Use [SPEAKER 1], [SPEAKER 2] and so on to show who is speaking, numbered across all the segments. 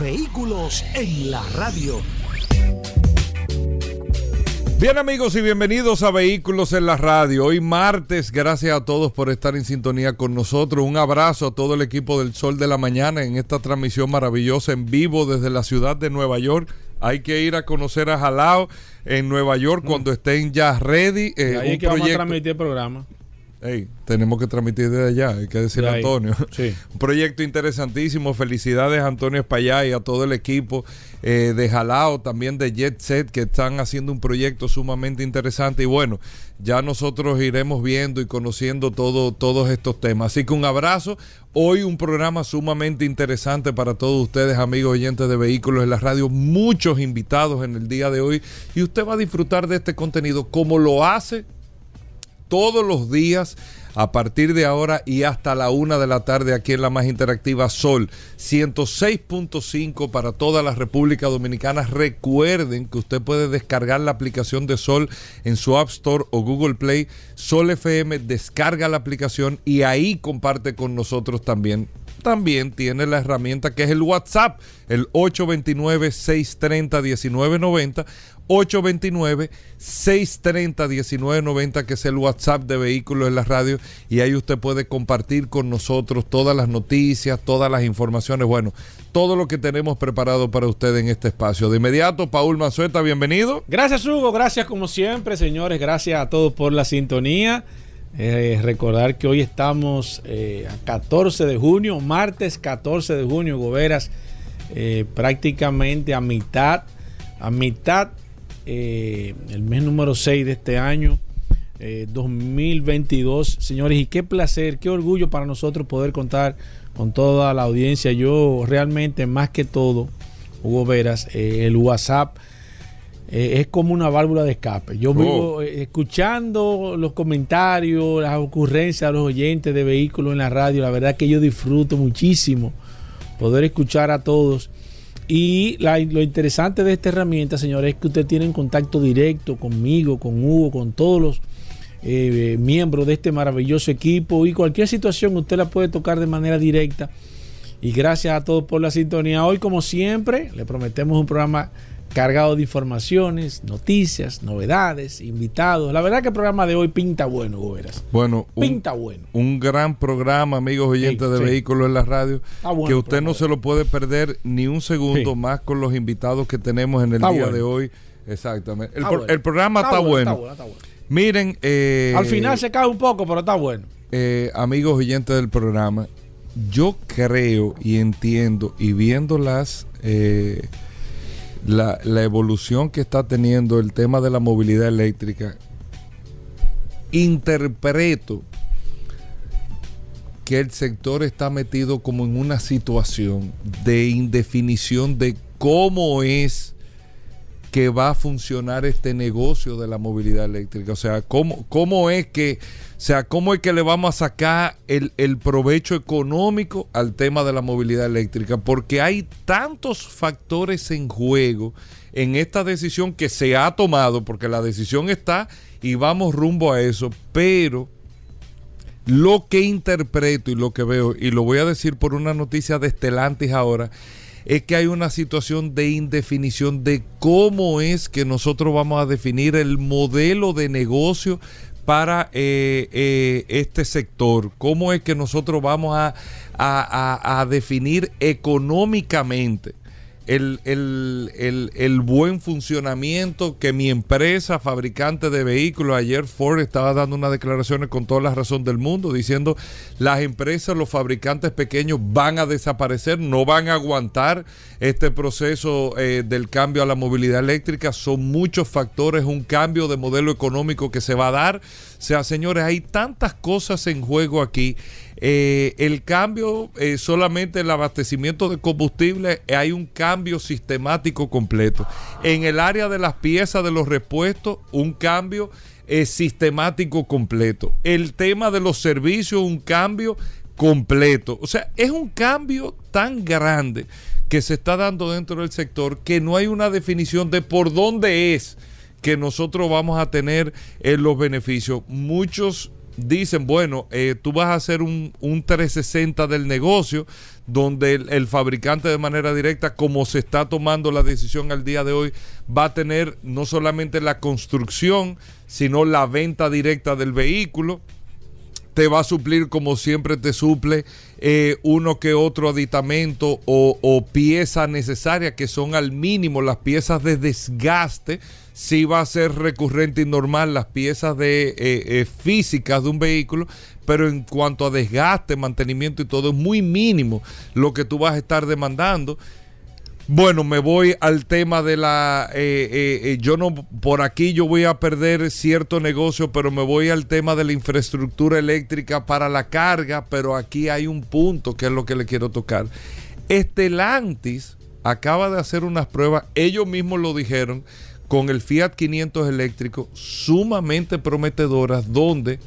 [SPEAKER 1] Vehículos en la radio.
[SPEAKER 2] Bien amigos y bienvenidos a Vehículos en la Radio. Hoy martes, gracias a todos por estar en sintonía con nosotros. Un abrazo a todo el equipo del Sol de la Mañana en esta transmisión maravillosa en vivo desde la ciudad de Nueva York. Hay que ir a conocer a Jalao en Nueva York cuando estén ya ready.
[SPEAKER 3] Eh, ahí un que vamos a transmitir el programa.
[SPEAKER 2] Hey, tenemos que transmitir desde allá, hay que decirle a Antonio. Un proyecto interesantísimo. Felicidades a Antonio Espallá y a todo el equipo eh, de Jalao, también de Jet Set, que están haciendo un proyecto sumamente interesante. Y bueno, ya nosotros iremos viendo y conociendo todo, todos estos temas. Así que un abrazo. Hoy un programa sumamente interesante para todos ustedes, amigos oyentes de vehículos en la radio. Muchos invitados en el día de hoy. Y usted va a disfrutar de este contenido como lo hace todos los días a partir de ahora y hasta la una de la tarde aquí en la más interactiva Sol 106.5 para toda la República Dominicana. Recuerden que usted puede descargar la aplicación de Sol en su App Store o Google Play. Sol FM descarga la aplicación y ahí comparte con nosotros también también tiene la herramienta que es el WhatsApp, el 829-630-1990 829-630-1990, que es el WhatsApp de Vehículos en la Radio. Y ahí usted puede compartir con nosotros todas las noticias, todas las informaciones, bueno, todo lo que tenemos preparado para usted en este espacio. De inmediato, Paul Mazueta, bienvenido.
[SPEAKER 3] Gracias, Hugo. Gracias como siempre, señores. Gracias a todos por la sintonía. Eh, recordar que hoy estamos eh, a 14 de junio, martes 14 de junio, Goberas, eh, prácticamente a mitad, a mitad eh, el mes número 6 de este año, 2022. Eh, Señores, y qué placer, qué orgullo para nosotros poder contar con toda la audiencia. Yo realmente, más que todo, Hugo Veras, eh, el WhatsApp es como una válvula de escape. Yo vivo oh. escuchando los comentarios, las ocurrencias de los oyentes de vehículos en la radio. La verdad que yo disfruto muchísimo poder escuchar a todos y lo interesante de esta herramienta, señores, es que usted tiene en contacto directo conmigo, con Hugo, con todos los eh, miembros de este maravilloso equipo y cualquier situación usted la puede tocar de manera directa. Y gracias a todos por la sintonía. Hoy, como siempre, le prometemos un programa cargado de informaciones, noticias, novedades, invitados. La verdad que el programa de hoy pinta bueno, Goberas.
[SPEAKER 2] Bueno, pinta bueno. Un gran programa, amigos oyentes de vehículos en la radio, que usted no se lo puede perder ni un segundo más con los invitados que tenemos en el día de hoy. Exactamente. El, programa está, bueno. Miren,
[SPEAKER 3] eh, al final se cae un poco, pero está bueno.
[SPEAKER 2] Eh, amigos oyentes del programa, yo creo y entiendo y viendo las eh, la, evolución que está teniendo el tema de la movilidad eléctrica, interpreto que el sector está metido como en una situación de indefinición de cómo es que va a funcionar este negocio de la movilidad eléctrica. O sea, cómo, cómo es que, o sea, cómo es que le vamos a sacar el, el provecho económico al tema de la movilidad eléctrica. Porque hay tantos factores en juego en esta decisión que se ha tomado, porque la decisión está y vamos rumbo a eso, pero lo que interpreto y lo que veo, y lo voy a decir por una noticia de Estelantis ahora, es que hay una situación de indefinición de cómo es que nosotros vamos a definir el modelo de negocio para eh, eh, este sector, cómo es que nosotros vamos a, a definir económicamente el, buen funcionamiento que mi empresa fabricante de vehículos, ayer Ford estaba dando unas declaraciones con toda la razón del mundo, diciendo las empresas, los fabricantes pequeños van a desaparecer, no van a aguantar este proceso eh, del cambio a la movilidad eléctrica, son muchos factores, un cambio de modelo económico que se va a dar. O sea, señores, hay tantas cosas en juego aquí eh, el cambio eh, solamente el abastecimiento de combustible, hay un cambio sistemático completo. En el área de las piezas de los repuestos, un cambio sistemático completo. El tema de los servicios, un cambio completo. O sea, es un cambio tan grande que se está dando dentro del sector que no hay una definición de por dónde es que nosotros vamos a tener eh, los beneficios. Muchos dicen, bueno, eh, tú vas a hacer un, 360 del negocio, donde el, fabricante de manera directa, como se está tomando la decisión al día de hoy, va a tener no solamente la construcción, sino la venta directa del vehículo te va a suplir como siempre te suple eh, uno que otro aditamento o, pieza necesaria que son al mínimo las piezas de desgaste. Sí va a ser recurrente y normal las piezas de eh, eh, físicas de un vehículo, pero en cuanto a desgaste, mantenimiento y todo es muy mínimo lo que tú vas a estar demandando. Bueno, me voy al tema de la... Eh, yo no, por aquí yo voy a perder cierto negocio, pero me voy al tema de la infraestructura eléctrica para la carga, pero aquí hay un punto que es lo que le quiero tocar. Estelantis acaba de hacer unas pruebas, ellos mismos lo dijeron, con el Fiat 500 eléctrico, sumamente prometedoras, donde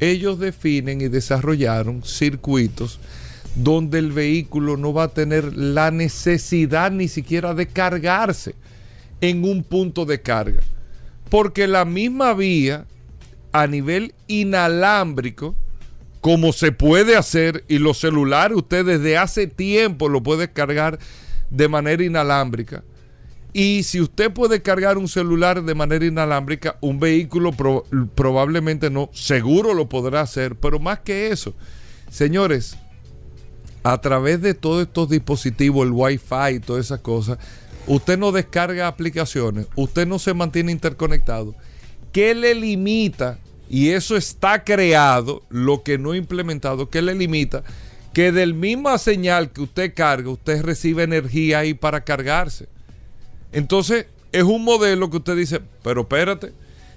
[SPEAKER 2] ellos definen y desarrollaron circuitos donde el vehículo no va a tener la necesidad ni siquiera de cargarse en un punto de carga. Porque la misma vía a nivel inalámbrico, como se puede hacer, y los celulares usted desde hace tiempo lo puede cargar de manera inalámbrica. Y si usted puede cargar un celular de manera inalámbrica, un vehículo probablemente no, seguro lo podrá hacer, pero más que eso, señores, a través de todos estos dispositivos, el Wi-Fi y todas esas cosas, usted no descarga aplicaciones, usted no se mantiene interconectado. ¿Qué le limita? Y eso está creado, lo que no implementado, ¿qué le limita? Que del misma señal que usted carga, usted recibe energía ahí para cargarse. Entonces, es un modelo que usted dice, pero espérate,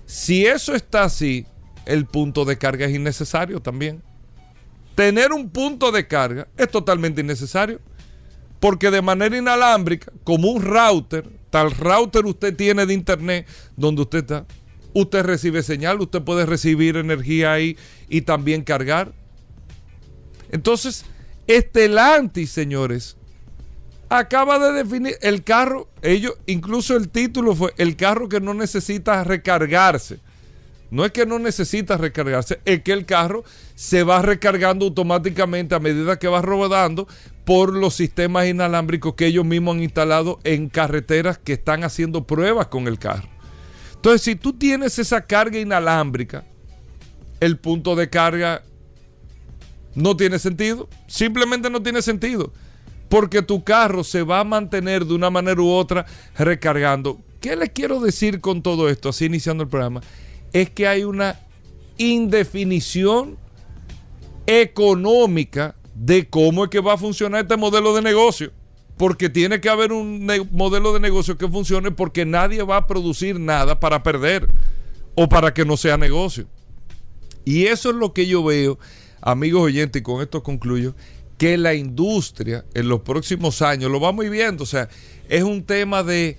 [SPEAKER 2] si eso está así, el punto de carga es innecesario también tener un punto de carga es totalmente innecesario. Porque de manera inalámbrica, como un router, tal router usted tiene de internet donde usted está, usted recibe señal, usted puede recibir energía ahí y también cargar. Entonces, Estelantis, señores, acaba de definir el carro, ellos, incluso el título fue el carro que no necesita recargarse. No es que no necesita recargarse, es que el carro se va recargando automáticamente a medida que va rodando por los sistemas inalámbricos que ellos mismos han instalado en carreteras que están haciendo pruebas con el carro. Entonces, si tú tienes esa carga inalámbrica, el punto de carga no tiene sentido. Simplemente no tiene sentido. Porque tu carro se va a mantener de una manera u otra recargando. ¿Qué les quiero decir con todo esto? Así iniciando el programa es que hay una indefinición económica de cómo es que va a funcionar este modelo de negocio. Porque tiene que haber un modelo de negocio que funcione porque nadie va a producir nada para perder o para que no sea negocio. Y eso es lo que yo veo, amigos oyentes, y con esto concluyo, que la industria en los próximos años lo vamos viendo. O sea, es un tema de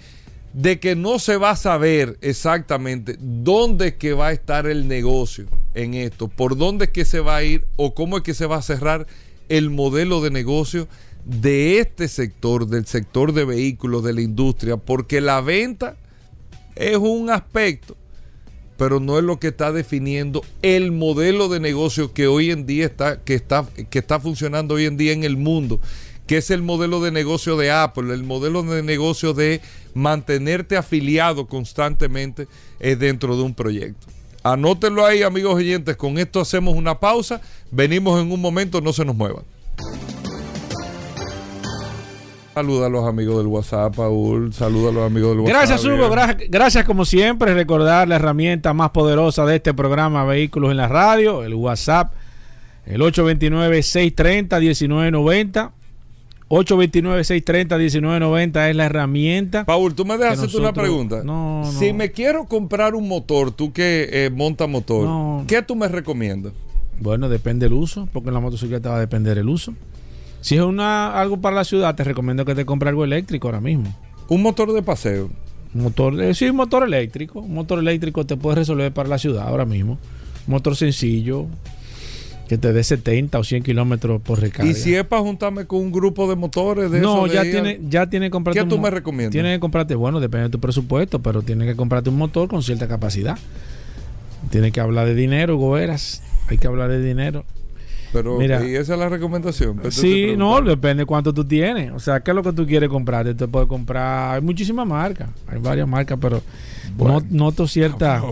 [SPEAKER 2] de que no se va a saber exactamente dónde es que va a estar el negocio en esto, por dónde es que se va a ir o cómo es que se va a cerrar el modelo de negocio de este sector, del sector de vehículos, de la industria, porque la venta es un aspecto, pero no es lo que está definiendo el modelo de negocio que hoy en día está, que está, que está funcionando hoy en día en el mundo que es el modelo de negocio de Apple, el modelo de negocio de mantenerte afiliado constantemente eh, dentro de un proyecto. Anótenlo ahí, amigos oyentes. Con esto hacemos una pausa. Venimos en un momento, no se nos muevan. Saluda a los amigos del WhatsApp, Paul. Saluda a los amigos del
[SPEAKER 3] WhatsApp. Gracias, Hugo. Gracias, como siempre. Recordar la herramienta más poderosa de este programa Vehículos en la Radio, el WhatsApp, el 829-630-1990. 829-630-1990 es la herramienta.
[SPEAKER 2] Paul, tú me dejas hacerte una pregunta. No, Si me quiero comprar un motor, tú que eh, monta motor, ¿qué tú me recomiendas?
[SPEAKER 3] Bueno, depende del uso, porque en la motocicleta va a depender el uso. Si es una algo para la ciudad, te recomiendo que te compres algo eléctrico ahora mismo.
[SPEAKER 2] Un motor de paseo.
[SPEAKER 3] Motor, eh, sí, un motor eléctrico. Un motor eléctrico te puede resolver para la ciudad ahora mismo. motor sencillo, que te dé 70 o 100 kilómetros por recarga.
[SPEAKER 2] ¿Y si es para juntarme con un grupo de motores de
[SPEAKER 3] No, ya tiene, ya tiene que comprarte.
[SPEAKER 2] ¿Qué tú me recomiendas?
[SPEAKER 3] Tiene que comprarte, bueno, depende de tu presupuesto, pero tiene que comprarte un motor con cierta capacidad. Tiene que hablar de dinero, Goeras. Hay que hablar de dinero.
[SPEAKER 2] Pero, Mira, ¿y esa es la recomendación?
[SPEAKER 3] Sí, no, depende de cuánto tú tienes. O sea, ¿qué es lo que tú quieres comprar? Te puedes comprar. Hay muchísimas marcas. Hay varias marcas, pero noto cierta.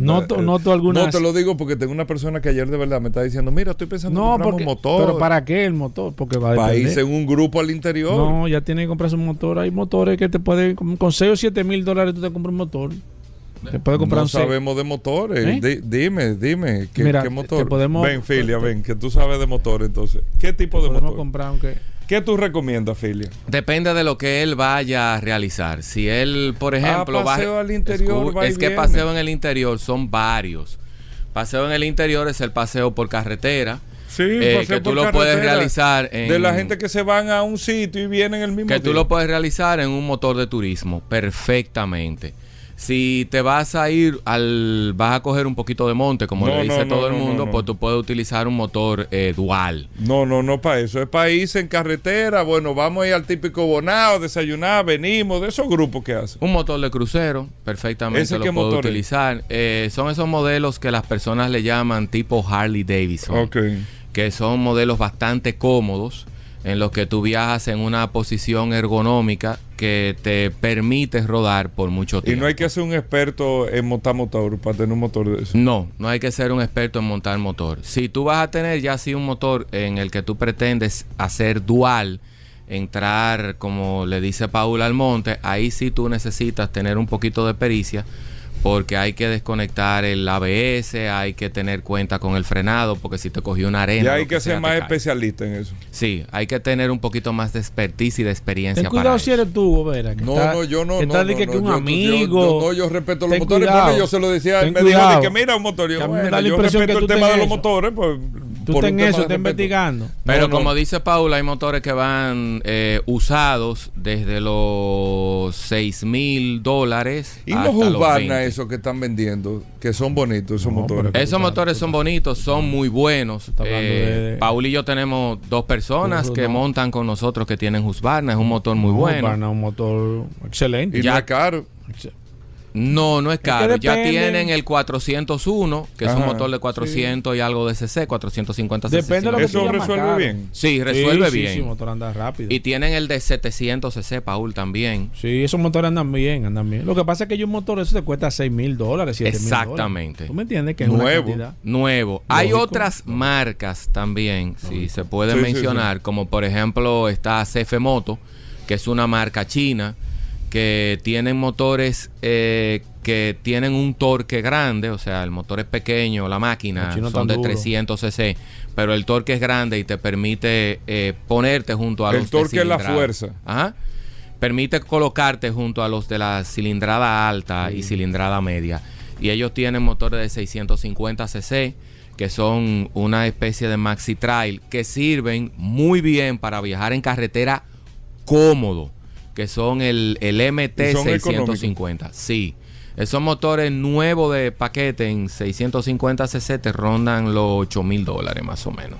[SPEAKER 3] noto, noto algunas.
[SPEAKER 2] No te lo digo porque tengo una persona que ayer de verdad me está diciendo: Mira, estoy pensando en comprar un motor.
[SPEAKER 3] ¿Pero para qué el motor? Porque va a
[SPEAKER 2] Para irse en un grupo al interior.
[SPEAKER 3] No, ya tiene que comprarse un motor. Hay motores que te pueden. Con 6 o 7 mil dólares tú te compras un motor comprar
[SPEAKER 2] no sabemos de motores. ¿Eh? dime, dime, ¿qué, motor? ven, Filia, ven, que tú sabes de motores entonces. ¿Qué tipo de motor?
[SPEAKER 3] comprar aunque...
[SPEAKER 2] ¿Qué tú recomiendas, Filia?
[SPEAKER 4] Depende de lo que él vaya a realizar. Si él, por ah, ejemplo,
[SPEAKER 2] paseo va, al interior,
[SPEAKER 4] es que paseo en el interior son varios. Paseo en el interior es el paseo por carretera.
[SPEAKER 2] Sí, eh,
[SPEAKER 4] que tú lo puedes realizar
[SPEAKER 2] en, de la gente que se van a un sitio y vienen el mismo
[SPEAKER 4] que tú lo puedes realizar en un motor de turismo perfectamente si te vas a ir al. vas a coger un poquito de monte, como le dice todo el mundo, pues tú puedes utilizar un motor eh, dual.
[SPEAKER 2] No, no, no para eso. Es para irse en carretera. Bueno, vamos a ir al típico bonao, desayunar, venimos, de esos grupos que hacen.
[SPEAKER 4] Un motor de crucero, perfectamente lo puedo utilizar. Eh, son esos modelos que las personas le llaman tipo Harley Davidson. Que son modelos bastante cómodos en los que tú viajas en una posición ergonómica que te permite rodar por mucho tiempo.
[SPEAKER 2] Y no hay que ser un experto en montar motor para tener un motor de eso.
[SPEAKER 4] No, no hay que ser un experto en montar motor. Si tú vas a tener ya así un motor en el que tú pretendes hacer dual, entrar, como le dice Paul Almonte, ahí sí tú necesitas tener un poquito de pericia porque hay que desconectar el ABS, hay que tener cuenta con el frenado, porque si te cogió una arena.
[SPEAKER 2] Y hay que, ser más especialista en eso.
[SPEAKER 4] Sí, hay que tener un poquito más de expertise y de experiencia.
[SPEAKER 3] Ten cuidado si eres tú, Vera.
[SPEAKER 2] no, no, yo no.
[SPEAKER 3] Que
[SPEAKER 2] no, no,
[SPEAKER 3] que, un amigo.
[SPEAKER 2] Yo, no, yo respeto los motores porque yo se lo decía. Ten me cuidado. dijo que mira un motor. Yo, bueno, yo respeto el tema de los motores. Pues,
[SPEAKER 3] tú ten eso, estás investigando.
[SPEAKER 4] Pero como dice Paula, hay motores que van eh, usados desde los 6 mil dólares.
[SPEAKER 2] Y los Husqvarna, esos que están vendiendo, que son bonitos esos motores.
[SPEAKER 4] Esos motores son bonitos, son muy buenos. Eh, Paul y yo tenemos dos personas que montan con nosotros que tienen Husqvarna, es un motor muy bueno.
[SPEAKER 3] Husqvarna es un motor excelente.
[SPEAKER 2] Y ya, caro.
[SPEAKER 4] No, no es caro. ya tienen el 401, que es un motor de 400 y algo de cc, 450 cc.
[SPEAKER 2] Depende de lo que ¿Eso resuelve bien?
[SPEAKER 4] Sí, resuelve bien. Sí,
[SPEAKER 3] motor anda rápido.
[SPEAKER 4] Y tienen el de 700 cc, Paul, también.
[SPEAKER 3] Sí, esos motores andan bien, andan bien. Lo que pasa es que hay un motor, eso te cuesta 6 mil dólares, 7 mil
[SPEAKER 4] Exactamente.
[SPEAKER 3] ¿Tú me entiendes? Que es
[SPEAKER 2] Nuevo.
[SPEAKER 3] Una
[SPEAKER 4] Nuevo. Hay otras marcas también, si se puede mencionar, como por ejemplo está CF Moto, que es una marca china que tienen motores eh, que tienen un torque grande, o sea, el motor es pequeño, la máquina son de 300 cc, pero el torque es grande y te permite eh, ponerte junto a
[SPEAKER 2] el
[SPEAKER 4] los
[SPEAKER 2] El torque es la fuerza.
[SPEAKER 4] Ajá. Permite colocarte junto a los de la cilindrada alta y cilindrada media. Y ellos tienen motores de 650 cc que son una especie de maxi trail que sirven muy bien para viajar en carretera cómodo que son el, el MT650. Sí. Esos motores nuevos de paquete en 650 cc te rondan los 8 mil dólares más o menos.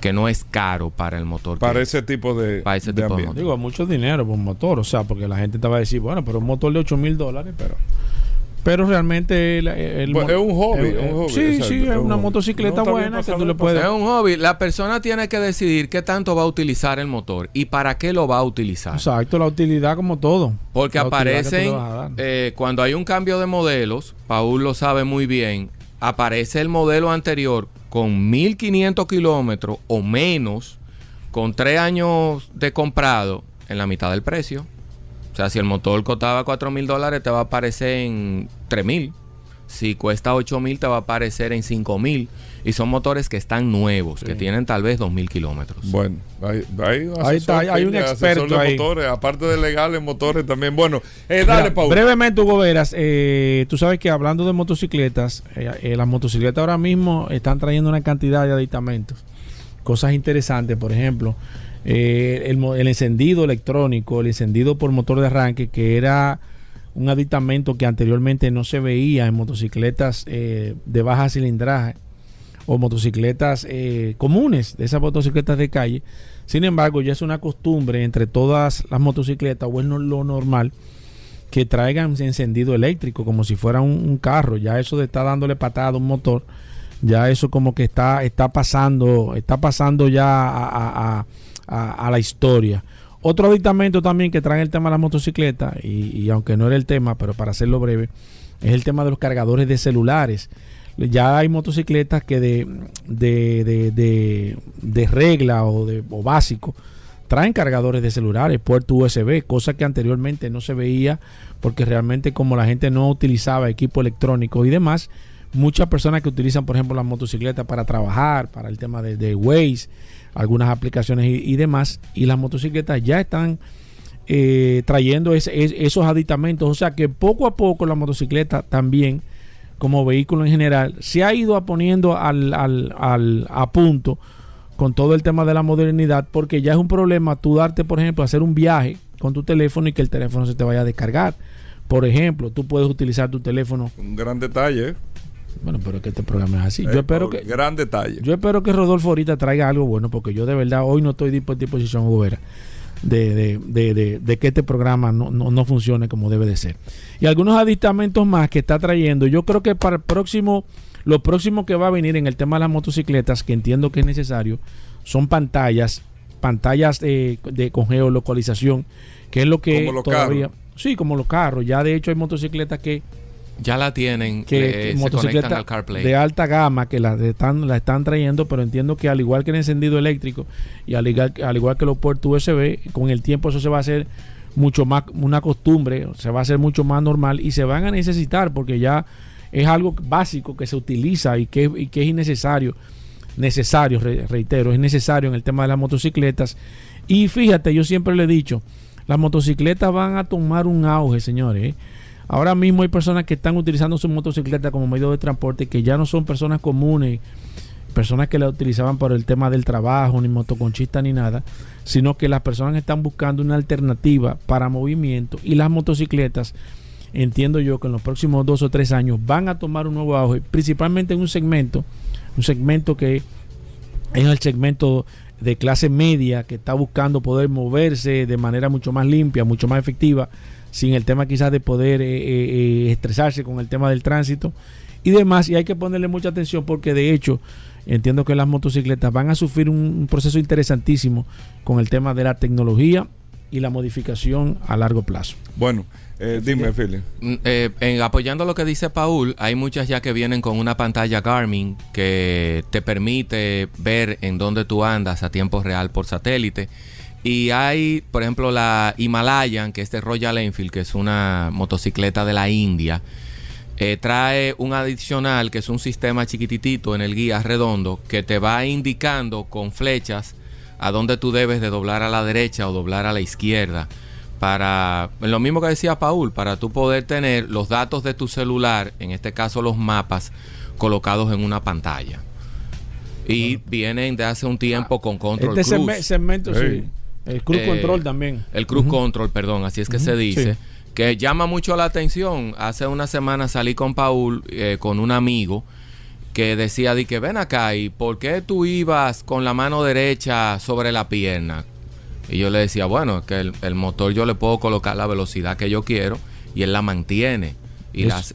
[SPEAKER 4] Que no es caro para el motor.
[SPEAKER 2] Para ese tipo de,
[SPEAKER 4] para ese tipo de
[SPEAKER 3] Digo, mucho dinero por un motor. O sea, porque la gente te va a decir, bueno, pero un motor de 8 mil dólares, pero pero realmente el,
[SPEAKER 2] es un hobby.
[SPEAKER 3] sí, sí, es una motocicleta buena que tú le puedes.
[SPEAKER 4] Es un hobby. La persona tiene que decidir qué tanto va a utilizar el motor y para qué lo va a utilizar.
[SPEAKER 3] Exacto, la utilidad como todo.
[SPEAKER 4] Porque aparecen, eh, cuando hay un cambio de modelos, Paul lo sabe muy bien, aparece el modelo anterior con 1500 kilómetros o menos, con tres años de comprado en la mitad del precio. O sea, si el motor costaba 4 mil dólares, te va a aparecer en 3 mil. si cuesta 8 mil te va a aparecer en 5 mil. Y son motores que están nuevos, que tienen tal vez 2 mil kilómetros.
[SPEAKER 2] Bueno, hay, hay, está, hay un experto ahí. Motores, aparte de legales motores también. Bueno, eh, dale, Paul.
[SPEAKER 3] Brevemente, Hugo Veras, eh, tú sabes que hablando de motocicletas, eh, las motocicletas ahora mismo están trayendo una cantidad de aditamentos. Cosas interesantes, por ejemplo, el, el encendido electrónico, el encendido por motor de arranque, que era un aditamento que anteriormente no se veía en motocicletas eh, de baja cilindraje o motocicletas eh, comunes, de esas motocicletas de calle. Sin embargo, ya es una costumbre entre todas las motocicletas, o es lo normal, que traigan encendido eléctrico, como si fuera un, carro. Ya eso de estar dándole patada a un motor, ya eso como que está, está pasando, está pasando ya a la historia. Otro aditamento también que trae el tema de la motocicleta, y, aunque no era el tema, pero para hacerlo breve, es el tema de los cargadores de celulares. Ya hay motocicletas que de, de, de, regla o, de, o básico traen cargadores de celulares, puerto USB, cosa que anteriormente no se veía porque realmente como la gente no utilizaba equipo electrónico y demás, muchas personas que utilizan por ejemplo las motocicletas para trabajar, para el tema de, de Waze, algunas aplicaciones y, demás, y las motocicletas ya están eh, trayendo esos aditamentos, o sea que poco a poco la motocicleta también, como vehículo en general, se ha ido poniendo al, al, a punto con todo el tema de la modernidad, porque ya es un problema tú darte, por ejemplo, hacer un viaje con tu teléfono y que el teléfono se te vaya a descargar. Por ejemplo, tú puedes utilizar tu teléfono.
[SPEAKER 2] Un gran detalle.
[SPEAKER 3] Bueno, pero que este programa es así. yo espero que.
[SPEAKER 2] Gran detalle.
[SPEAKER 3] Yo espero que Rodolfo ahorita traiga algo bueno, porque yo de verdad hoy no estoy a disposición, Gobera, de, de, de, de, que este programa no, no, funcione como debe de ser. Y algunos aditamentos más que está trayendo. Yo creo que para el próximo. Lo próximo que va a venir en el tema de las motocicletas, que entiendo que es necesario, son pantallas, pantallas de, de con geolocalización, que es lo que todavía. Sí, como los carros. Ya de hecho hay motocicletas que
[SPEAKER 4] ya la tienen,
[SPEAKER 3] que motocicletas de alta gama que la están, la están trayendo, pero entiendo que al igual que el encendido eléctrico y al igual, al igual que los puertos USB, con el tiempo eso se va a hacer mucho más una costumbre, se va a hacer mucho más normal y se van a necesitar porque ya es algo básico que se utiliza y que, y que es innecesario, necesario, reitero, es necesario en el tema de las motocicletas. Y fíjate, yo siempre le he dicho, las motocicletas van a tomar un auge, señores. ¿eh? Ahora mismo hay personas que están utilizando su motocicleta como medio de transporte que ya no son personas comunes, personas que la utilizaban por el tema del trabajo, ni motoconchista ni nada, sino que las personas están buscando una alternativa para movimiento y las motocicletas, entiendo yo que en los próximos dos o tres años van a tomar un nuevo auge, principalmente en un segmento, un segmento que es el segmento de clase media que está buscando poder moverse de manera mucho más limpia, mucho más efectiva sin el tema quizás de poder eh, eh, eh, estresarse con el tema del tránsito y demás. Y hay que ponerle mucha atención porque de hecho entiendo que las motocicletas van a sufrir un, proceso interesantísimo con el tema de la tecnología y la modificación a largo plazo.
[SPEAKER 2] Bueno, dime, Philip.
[SPEAKER 4] Mm, apoyando lo que dice Paul, hay muchas ya que vienen con una pantalla Garmin que te permite ver en dónde tú andas a tiempo real por satélite. Y hay, por ejemplo, la Himalayan, que es de Royal Enfield, que es una motocicleta de la India. Eh, trae un adicional que es un sistema chiquititito en el guía redondo que te va indicando con flechas a dónde tú debes de doblar a la derecha o doblar a la izquierda para lo mismo que decía Paul para tú poder tener los datos de tu celular en este caso los mapas colocados en una pantalla. Y vienen de hace un tiempo con control
[SPEAKER 3] este segmento sí el Cruise eh, Control también.
[SPEAKER 4] El Cruise Control, perdón, así es que se dice. Que llama mucho la atención. Hace una semana salí con Paul, eh, con un amigo, que decía, di que ven acá, ¿y por qué tú ibas con la mano derecha sobre la pierna? Y yo le decía, bueno, que el, el motor yo le puedo colocar la velocidad que yo quiero y él la mantiene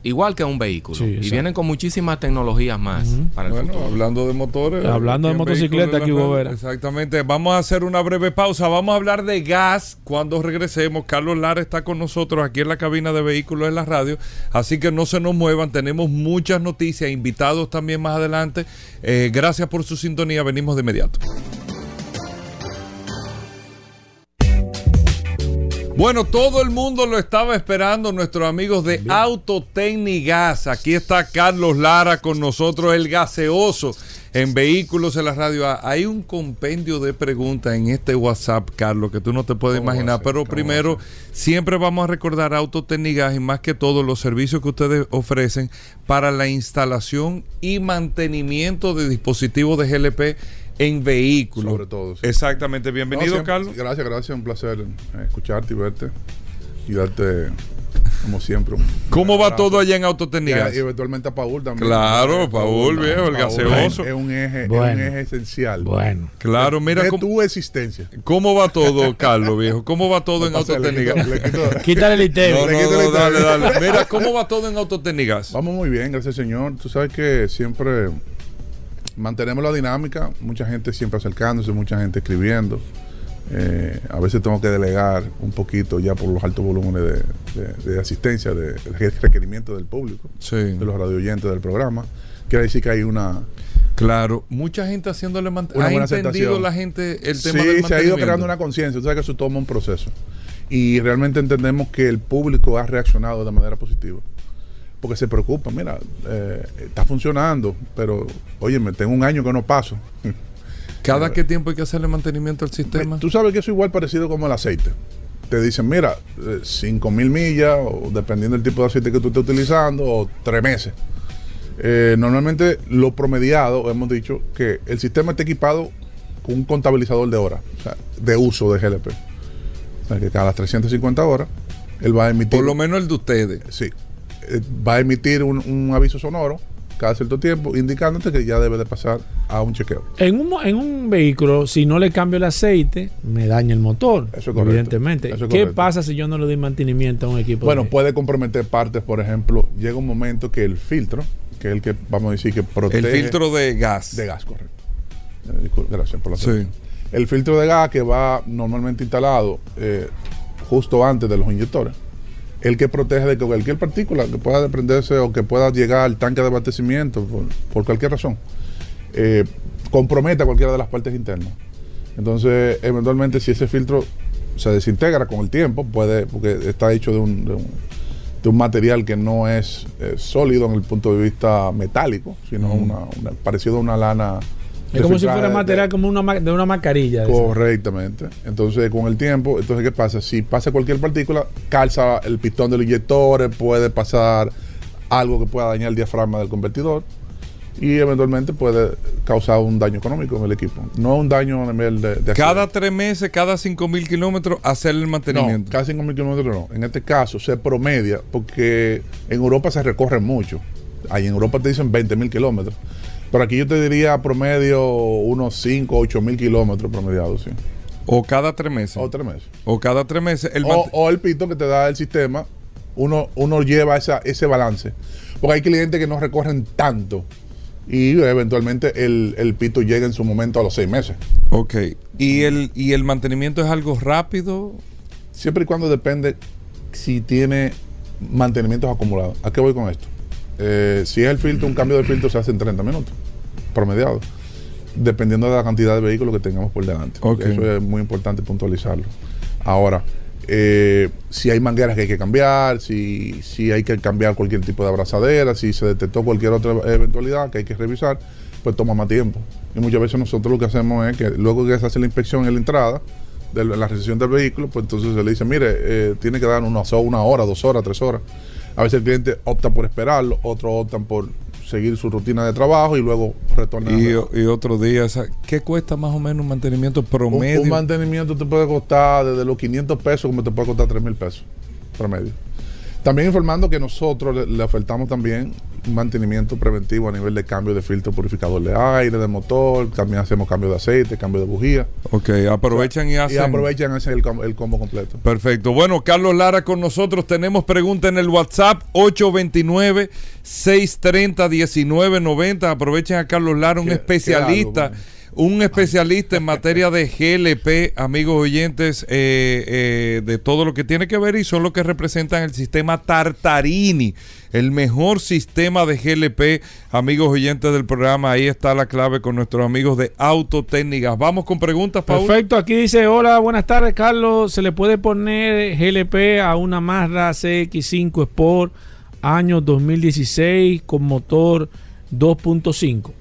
[SPEAKER 4] igual que un vehículo. y vienen con muchísimas tecnologías más
[SPEAKER 2] para el bueno, hablando de motores.
[SPEAKER 3] Hablando de motocicleta, aquí
[SPEAKER 2] Exactamente. Vamos a hacer una breve pausa. Vamos a hablar de gas cuando regresemos. Carlos Lara está con nosotros aquí en la cabina de vehículos en la radio. Así que no se nos muevan. Tenemos muchas noticias, invitados también más adelante. Eh, gracias por su sintonía. Venimos de inmediato. Bueno, todo el mundo lo estaba esperando, nuestros amigos de Autotecnigas. Aquí está Carlos Lara con nosotros, el gaseoso en Vehículos en la Radio Hay un compendio de preguntas en este WhatsApp, Carlos, que tú no te puedes imaginar. Pero primero, siempre vamos a recordar Autotecnigas y más que todo los servicios que ustedes ofrecen para la instalación y mantenimiento de dispositivos de GLP en vehículos.
[SPEAKER 5] Sobre todo.
[SPEAKER 2] Exactamente. Bienvenido, Carlos.
[SPEAKER 5] Gracias, gracias. Un placer eh, escucharte y verte y darte como siempre.
[SPEAKER 2] ¿Cómo va todo allá en Autotécnica?
[SPEAKER 5] Y eventualmente a Paul también.
[SPEAKER 2] Claro, Paul, viejo, el gaseoso.
[SPEAKER 5] Es un eje, es un eje esencial.
[SPEAKER 2] Bueno. Claro, mira.
[SPEAKER 5] De tu existencia.
[SPEAKER 2] ¿Cómo va todo, Carlos, viejo? ¿Cómo va todo en Autotécnica?
[SPEAKER 3] Quítale el ITEM.
[SPEAKER 2] No, no, dale, dale. Mira, ¿cómo va todo en Autotécnicas?
[SPEAKER 5] Vamos muy bien, gracias, señor. Tú sabes que siempre mantenemos la dinámica, mucha gente siempre acercándose, mucha gente escribiendo. Eh, a veces tengo que delegar un poquito ya por los altos volúmenes de, asistencia, de, requerimiento del público, de los radioyentes del programa. Quiere decir que hay una...
[SPEAKER 2] Claro, mucha gente haciéndole mantenimiento. ¿Ha entendido la gente el tema sí,
[SPEAKER 5] se ha ido creando una conciencia. Tú sabes que eso toma un proceso. Y realmente entendemos que el público ha reaccionado de manera positiva porque se preocupa, mira, eh, está funcionando, pero oye, me tengo un año que no paso.
[SPEAKER 2] ¿Cada qué tiempo hay que hacerle mantenimiento al sistema?
[SPEAKER 5] Tú sabes que eso es igual parecido como el aceite. Te dicen, mira, 5 eh, mil millas, o dependiendo del tipo de aceite que tú estés utilizando, o tres meses. Eh, normalmente lo promediado, hemos dicho que el sistema está equipado con un contabilizador de horas, o sea, de uso de GLP. O sea, que cada 350 horas, él va a emitir...
[SPEAKER 2] Por lo menos el de ustedes.
[SPEAKER 5] Sí, eh, va a emitir un, aviso sonoro cada cierto tiempo indicándote que ya debe de pasar a un chequeo.
[SPEAKER 3] En un, en un vehículo, si no le cambio el aceite, me daña el motor. Eso es Evidentemente. ¿Qué pasa si yo no le doy mantenimiento a un equipo?
[SPEAKER 5] Bueno, puede comprometer partes, por ejemplo, llega un momento que el filtro, que es el que vamos a decir que protege.
[SPEAKER 2] El filtro de gas.
[SPEAKER 5] De gas, correcto. Eh, gracias por la sí. El filtro de gas que va normalmente instalado eh, justo antes de los inyectores el que protege de cualquier partícula que pueda desprenderse o que pueda llegar al tanque de abastecimiento por, cualquier razón, eh, comprometa cualquiera de las partes internas. Entonces, eventualmente, si ese filtro se desintegra con el tiempo, puede, porque está hecho de un, de un, material que no es eh, sólido en el punto de vista metálico, sino parecido a una lana
[SPEAKER 3] es como si fuera material como una, de una mascarilla.
[SPEAKER 5] Correctamente. Entonces, con el tiempo, entonces, ¿qué pasa? Si pasa cualquier partícula, calza el pistón del inyector, puede pasar algo que pueda dañar el diafragma del convertidor y eventualmente puede causar un daño económico en el equipo. No un daño a nivel de...
[SPEAKER 2] cada tres meses, cada cinco mil kilómetros, hacer el mantenimiento.
[SPEAKER 5] No, cada cinco mil kilómetros no. En este caso se promedia porque en Europa se recorre mucho. Ahí en Europa te dicen 20 mil kilómetros. Pero aquí yo te diría promedio unos 5, 8 mil kilómetros promediados, sí.
[SPEAKER 2] O cada tres meses.
[SPEAKER 5] O tres meses.
[SPEAKER 2] O cada tres meses.
[SPEAKER 5] El o, el pito que te da el sistema, uno, uno lleva esa, ese balance. Porque hay clientes que no recorren tanto. Y eventualmente el, el pito llega en su momento a los seis meses.
[SPEAKER 2] Ok. ¿Y el, ¿Y el mantenimiento es algo rápido?
[SPEAKER 5] Siempre y cuando depende si tiene mantenimientos acumulados. ¿A qué voy con esto? Eh, si es el filtro, un cambio de filtro se hace en 30 minutos, promediado, dependiendo de la cantidad de vehículos que tengamos por delante. Eso es muy importante puntualizarlo. Ahora, eh, si hay mangueras que hay que cambiar, si, si hay que cambiar cualquier tipo de abrazadera, si se detectó cualquier otra eventualidad que hay que revisar, pues toma más tiempo. Y muchas veces nosotros lo que hacemos es que luego que se hace la inspección en la entrada, de la recepción del vehículo, pues entonces se le dice, mire, eh, tiene que dar una, una hora, dos horas, tres horas a veces el cliente opta por esperarlo, otros optan por seguir su rutina de trabajo y luego retornar.
[SPEAKER 2] Y, y otro día, ¿qué cuesta más o menos un mantenimiento promedio?
[SPEAKER 5] Un, mantenimiento te puede costar desde los 500 pesos como te puede costar 3 mil pesos promedio. También informando que nosotros le ofertamos también mantenimiento preventivo a nivel de cambio de filtro purificador de aire, de motor, también hacemos cambio de aceite, cambio de bujía.
[SPEAKER 2] Ok, aprovechan y hacen.
[SPEAKER 5] Y aprovechan el, el, combo completo.
[SPEAKER 2] Perfecto. Bueno, Carlos Lara con nosotros. Tenemos pregunta en el WhatsApp 829-630-1990. Aprovechen a Carlos Lara, un especialista un especialista en materia de GLP, amigos oyentes, eh, eh, de todo lo que tiene que ver y son los que representan el sistema Tartarini, el mejor sistema de GLP, amigos oyentes del programa. Ahí está la clave con nuestros amigos de Autotécnicas. Vamos con preguntas,
[SPEAKER 3] Paul. Perfecto, aquí dice, hola, buenas tardes, Carlos. ¿Se le puede poner GLP a una Mazda CX5 Sport año 2016 con motor 2.5?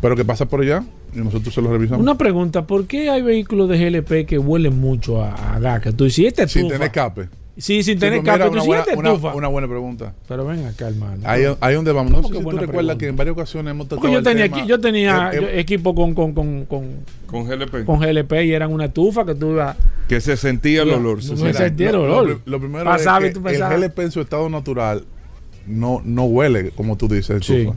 [SPEAKER 5] Pero que pasa por allá y nosotros se lo revisamos.
[SPEAKER 3] Una pregunta, ¿por qué hay vehículos de GLP que huelen mucho a, a gas? Que tú dices, este
[SPEAKER 5] Sin tener escape.
[SPEAKER 3] Sí, sin tener escape.
[SPEAKER 5] Una, buena, una, una, buena pregunta.
[SPEAKER 3] Pero ven acá, hermano.
[SPEAKER 5] Ahí, ahí donde vamos. No sé si tú recuerdas que en varias ocasiones hemos
[SPEAKER 3] tocado yo tenía, tema, yo tenía eh, eh, equipo con, con, con, con,
[SPEAKER 2] con GLP.
[SPEAKER 3] Con GLP y eran una estufa que tú ibas...
[SPEAKER 2] Que se sentía el olor.
[SPEAKER 3] Se, se sentía el olor.
[SPEAKER 5] Lo, lo, primero es que el GLP en su estado natural no, no huele, como tú dices, estufa.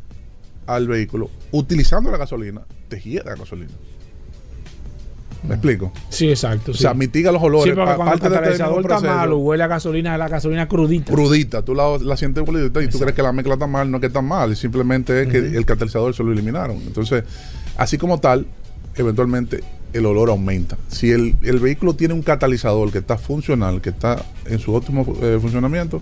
[SPEAKER 5] al vehículo utilizando la gasolina, te gira la gasolina. ¿Me explico?
[SPEAKER 3] Sí, exacto.
[SPEAKER 5] O sea, mitiga los olores.
[SPEAKER 3] Sí, cuando el este catalizador está malo, huele a gasolina, la gasolina crudita.
[SPEAKER 5] Crudita. Tú la, la sientes crudita y tú crees que la mezcla está mal, no es que está mal, simplemente es que el catalizador se lo eliminaron. Entonces, así como tal, eventualmente el olor aumenta. Si el, el vehículo tiene un catalizador que está funcional, que está en su óptimo eh, funcionamiento,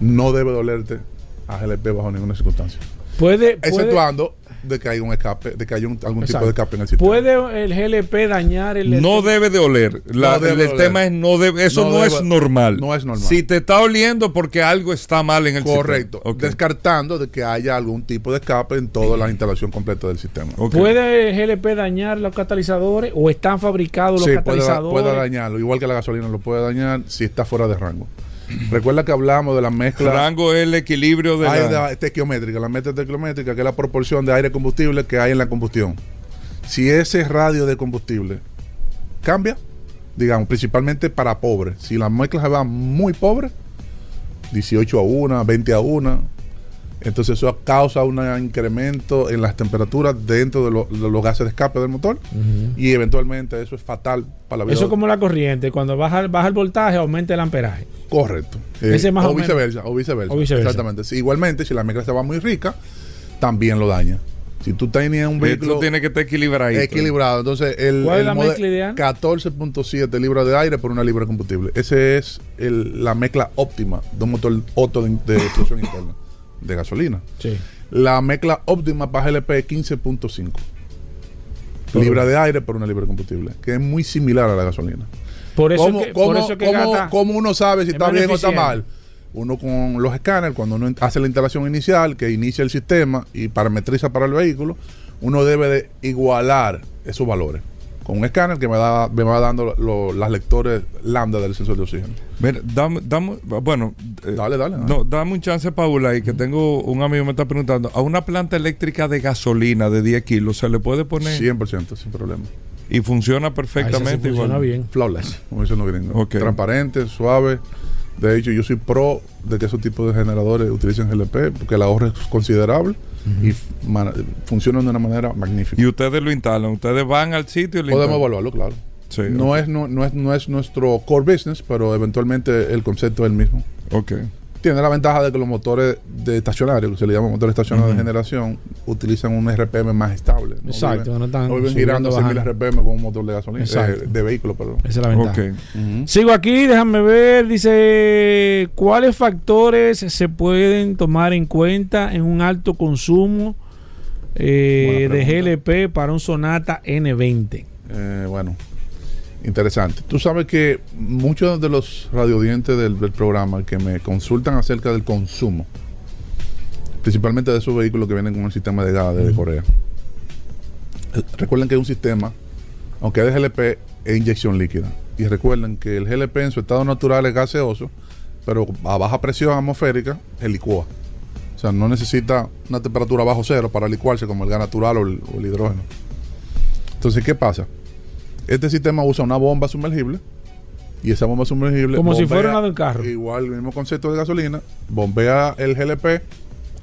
[SPEAKER 5] no debe dolerte a GLP bajo ninguna circunstancia.
[SPEAKER 3] Puede,
[SPEAKER 5] Exceptuando de que hay un escape, de que hay un, algún tipo de escape en el sistema.
[SPEAKER 3] ¿Puede el GLP dañar el
[SPEAKER 2] No debe de oler. el, tema es no debe, eso no, es normal.
[SPEAKER 5] No es normal.
[SPEAKER 2] Si te está oliendo porque algo está mal en el
[SPEAKER 5] Correcto. sistema. Correcto. Descartando de que haya algún tipo de escape en toda la instalación completa del sistema.
[SPEAKER 3] ¿Puede el GLP dañar los catalizadores o están fabricados los catalizadores?
[SPEAKER 5] Puede, puede dañarlo, igual que la gasolina lo puede dañar si está fuera de rango. Recuerda que hablamos de la mezcla.
[SPEAKER 2] Rango es el equilibrio de
[SPEAKER 5] la... tequiométrica. La mezcla tequiométrica, que es la proporción de aire combustible que hay en la combustión. Si ese radio de combustible cambia, digamos, principalmente para pobres. Si la mezcla se va muy pobre, 18 a 1, 20 a 1, entonces eso causa un incremento en las temperaturas dentro de, los gases de escape del motor y eventualmente eso es fatal para la vida.
[SPEAKER 3] Eso es como la corriente, cuando baja, baja el voltaje aumenta el amperaje.
[SPEAKER 5] Correcto.
[SPEAKER 3] Ese más
[SPEAKER 5] o, viceversa, o, viceversa, Exactamente. igualmente, si la mezcla se va muy rica, también lo daña. Si tú tenías un vehículo.
[SPEAKER 2] tiene que estar equilibrado.
[SPEAKER 5] Equilibrado. Entonces, el.
[SPEAKER 3] ¿Cuál es la mezcla ideal?
[SPEAKER 5] 14.7 libras de aire por una libra de combustible. Esa es la mezcla óptima de un motor Otto de, de interna de gasolina. La mezcla óptima para GLP es 15.5 libra de aire por una libra de combustible, que es muy similar a la gasolina.
[SPEAKER 3] Por eso
[SPEAKER 5] ¿Cómo, cómo, uno sabe si está bien o está mal? Uno con los escáneres, cuando uno hace la instalación inicial, que inicia el sistema y parametriza para el vehículo, uno debe de igualar esos valores con un escáner que me, da, me va dando las lectores lambda del sensor de oxígeno.
[SPEAKER 2] Mira, dame, dame, bueno,
[SPEAKER 5] eh, dale, dale,
[SPEAKER 2] No, dame un chance, Paula, y que tengo un amigo me está preguntando, a una planta eléctrica de gasolina de 10 kilos, ¿se le puede poner?
[SPEAKER 5] 100%, sin problema.
[SPEAKER 2] Y funciona perfectamente.
[SPEAKER 3] funciona bien.
[SPEAKER 5] Flawless, como dicen los gringos. Transparente, suave. De hecho, yo soy pro de que esos tipos de generadores utilicen GLP porque el ahorro es considerable y funcionan de una manera magnífica.
[SPEAKER 2] Y ustedes lo instalan, ustedes van al sitio y
[SPEAKER 5] lo Podemos evaluarlo, claro. no, es, no, no, es, no es nuestro core business, pero eventualmente el concepto es el mismo.
[SPEAKER 2] Ok
[SPEAKER 5] tiene la ventaja de que los motores de estacionarios, que se le llama motores estacionarios de generación, utilizan un RPM más estable.
[SPEAKER 3] Exacto,
[SPEAKER 5] no están girando a 1000 RPM con un motor de gasolina, eh, de vehículo, perdón.
[SPEAKER 3] Esa es la ventaja. Sigo aquí, déjame ver, dice, ¿cuáles factores se pueden tomar en cuenta en un alto consumo eh, de GLP para un Sonata N20?
[SPEAKER 5] Eh, bueno, Interesante. Tú sabes que muchos de los radiodientes del, programa que me consultan acerca del consumo, principalmente de esos vehículos que vienen con el sistema de gas de Corea, eh, recuerden que es un sistema, aunque es de GLP, es inyección líquida. Y recuerden que el GLP en su estado natural es gaseoso, pero a baja presión atmosférica, el licúa. O sea, no necesita una temperatura bajo cero para licuarse como el gas natural o el hidrógeno. Entonces, ¿qué pasa? Este sistema usa una bomba sumergible y esa bomba sumergible.
[SPEAKER 3] Como si fuera una del carro.
[SPEAKER 5] Igual, el mismo concepto de gasolina. Bombea el GLP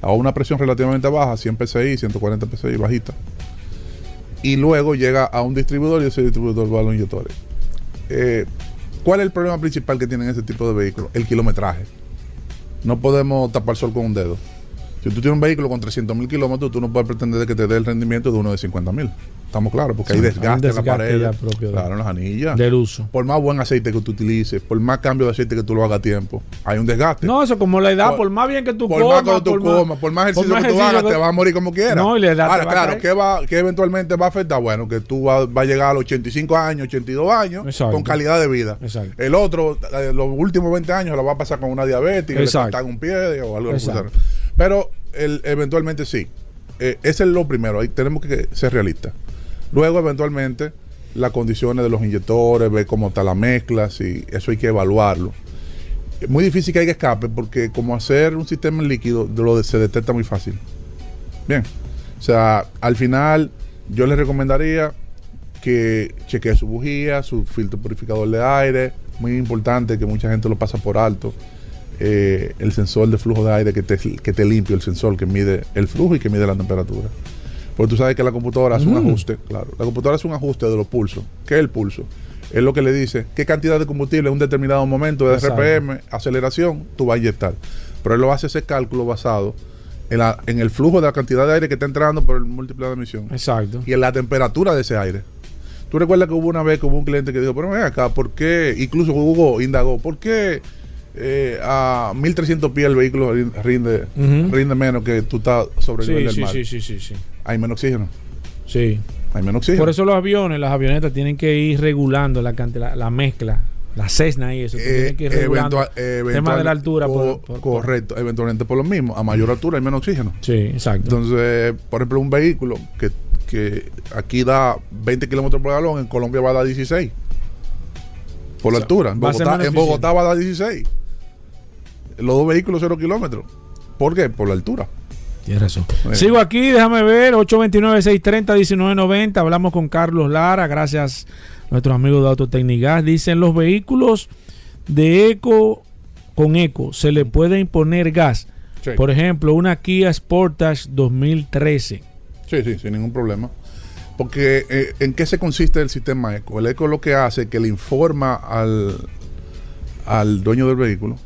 [SPEAKER 5] a una presión relativamente baja, 100 psi, 140 psi, bajita. Y luego llega a un distribuidor y ese distribuidor va a los inyectores. Eh, ¿Cuál es el problema principal que tienen ese tipo de vehículos? El kilometraje. No podemos tapar sol con un dedo. Si tú tienes un vehículo con 300 mil kilómetros, tú no puedes pretender que te dé el rendimiento de uno de 50 mil. Estamos claros, porque hay desgaste, en la pared. Claro, en las anillas.
[SPEAKER 3] Del uso.
[SPEAKER 5] Por más buen aceite que tú utilices, por más cambio de aceite que tú lo hagas a tiempo, hay un desgaste.
[SPEAKER 3] No, eso como la edad, por, más bien que tú
[SPEAKER 5] por
[SPEAKER 3] comas.
[SPEAKER 5] Más que tú por comas, por más ejercicio que tú hagas, te vas a morir como quieras.
[SPEAKER 3] No, y la edad
[SPEAKER 5] Ahora, claro, ¿qué, va, ¿qué eventualmente va a afectar? Bueno, que tú vas va a llegar a los 85 años, 82 años, con calidad de vida. Exacto. El otro, eh, los últimos 20 años, lo va a pasar con una diabetes, le cortan un pie o algo. Pero eventualmente sí. Eh, ese es lo primero. Ahí tenemos que ser realistas. Luego, eventualmente, las condiciones de los inyectores, ver cómo está la mezcla, si eso hay que evaluarlo. Es muy difícil que haya escape porque como hacer un sistema líquido lo se detecta muy fácil. Bien. O sea, al final yo les recomendaría que chequee su bujía, su filtro purificador de aire. Muy importante que mucha gente lo pasa por alto. Eh, el sensor de flujo de aire que te, que te limpia, el sensor que mide el flujo y que mide la temperatura. Porque tú sabes que la computadora hace un mm. ajuste, claro. La computadora hace un ajuste de los pulsos. ¿Qué es el pulso? Es lo que le dice qué cantidad de combustible en un determinado momento de RPM, aceleración, tú vas a inyectar. Pero él lo hace ese cálculo basado en, la, en el flujo de la cantidad de aire que está entrando por el múltiple de emisión.
[SPEAKER 3] Exacto.
[SPEAKER 5] Y en la temperatura de ese aire. Tú recuerdas que hubo una vez que hubo un cliente que dijo, pero ven acá, ¿por qué? Incluso Hugo indagó, ¿por qué eh, a 1300 pies el vehículo rinde, rinde menos que tú estás sobre el nivel del mar.
[SPEAKER 3] Sí, sí, sí, sí.
[SPEAKER 5] Hay menos oxígeno.
[SPEAKER 3] Sí.
[SPEAKER 5] Hay menos oxígeno.
[SPEAKER 3] Por eso los aviones, las avionetas tienen que ir regulando la, la, mezcla. La Cessna y eso. Eh, que ir el tema de la altura.
[SPEAKER 5] correcto. Eventualmente por lo mismo. A mayor altura hay menos oxígeno.
[SPEAKER 3] Sí, exacto.
[SPEAKER 5] Entonces, por ejemplo, un vehículo que, que aquí da 20 kilómetros por galón, en Colombia va a dar 16. Por la altura. En Bogotá, en Bogotá va a dar 16 los dos vehículos cero kilómetros. ¿Por qué? Por la altura.
[SPEAKER 3] Tienes razón. Sigo aquí, déjame ver, 829-630-1990. Hablamos con Carlos Lara, gracias a nuestros amigos de Autotecnigas. Dicen, los vehículos de eco con eco, ¿se le puede imponer gas? Por ejemplo, una Kia Sportage 2013.
[SPEAKER 5] Sí, sí, sin ningún problema. Porque eh, ¿en qué se consiste el sistema eco? El eco lo que hace es que le informa al, al dueño del vehículo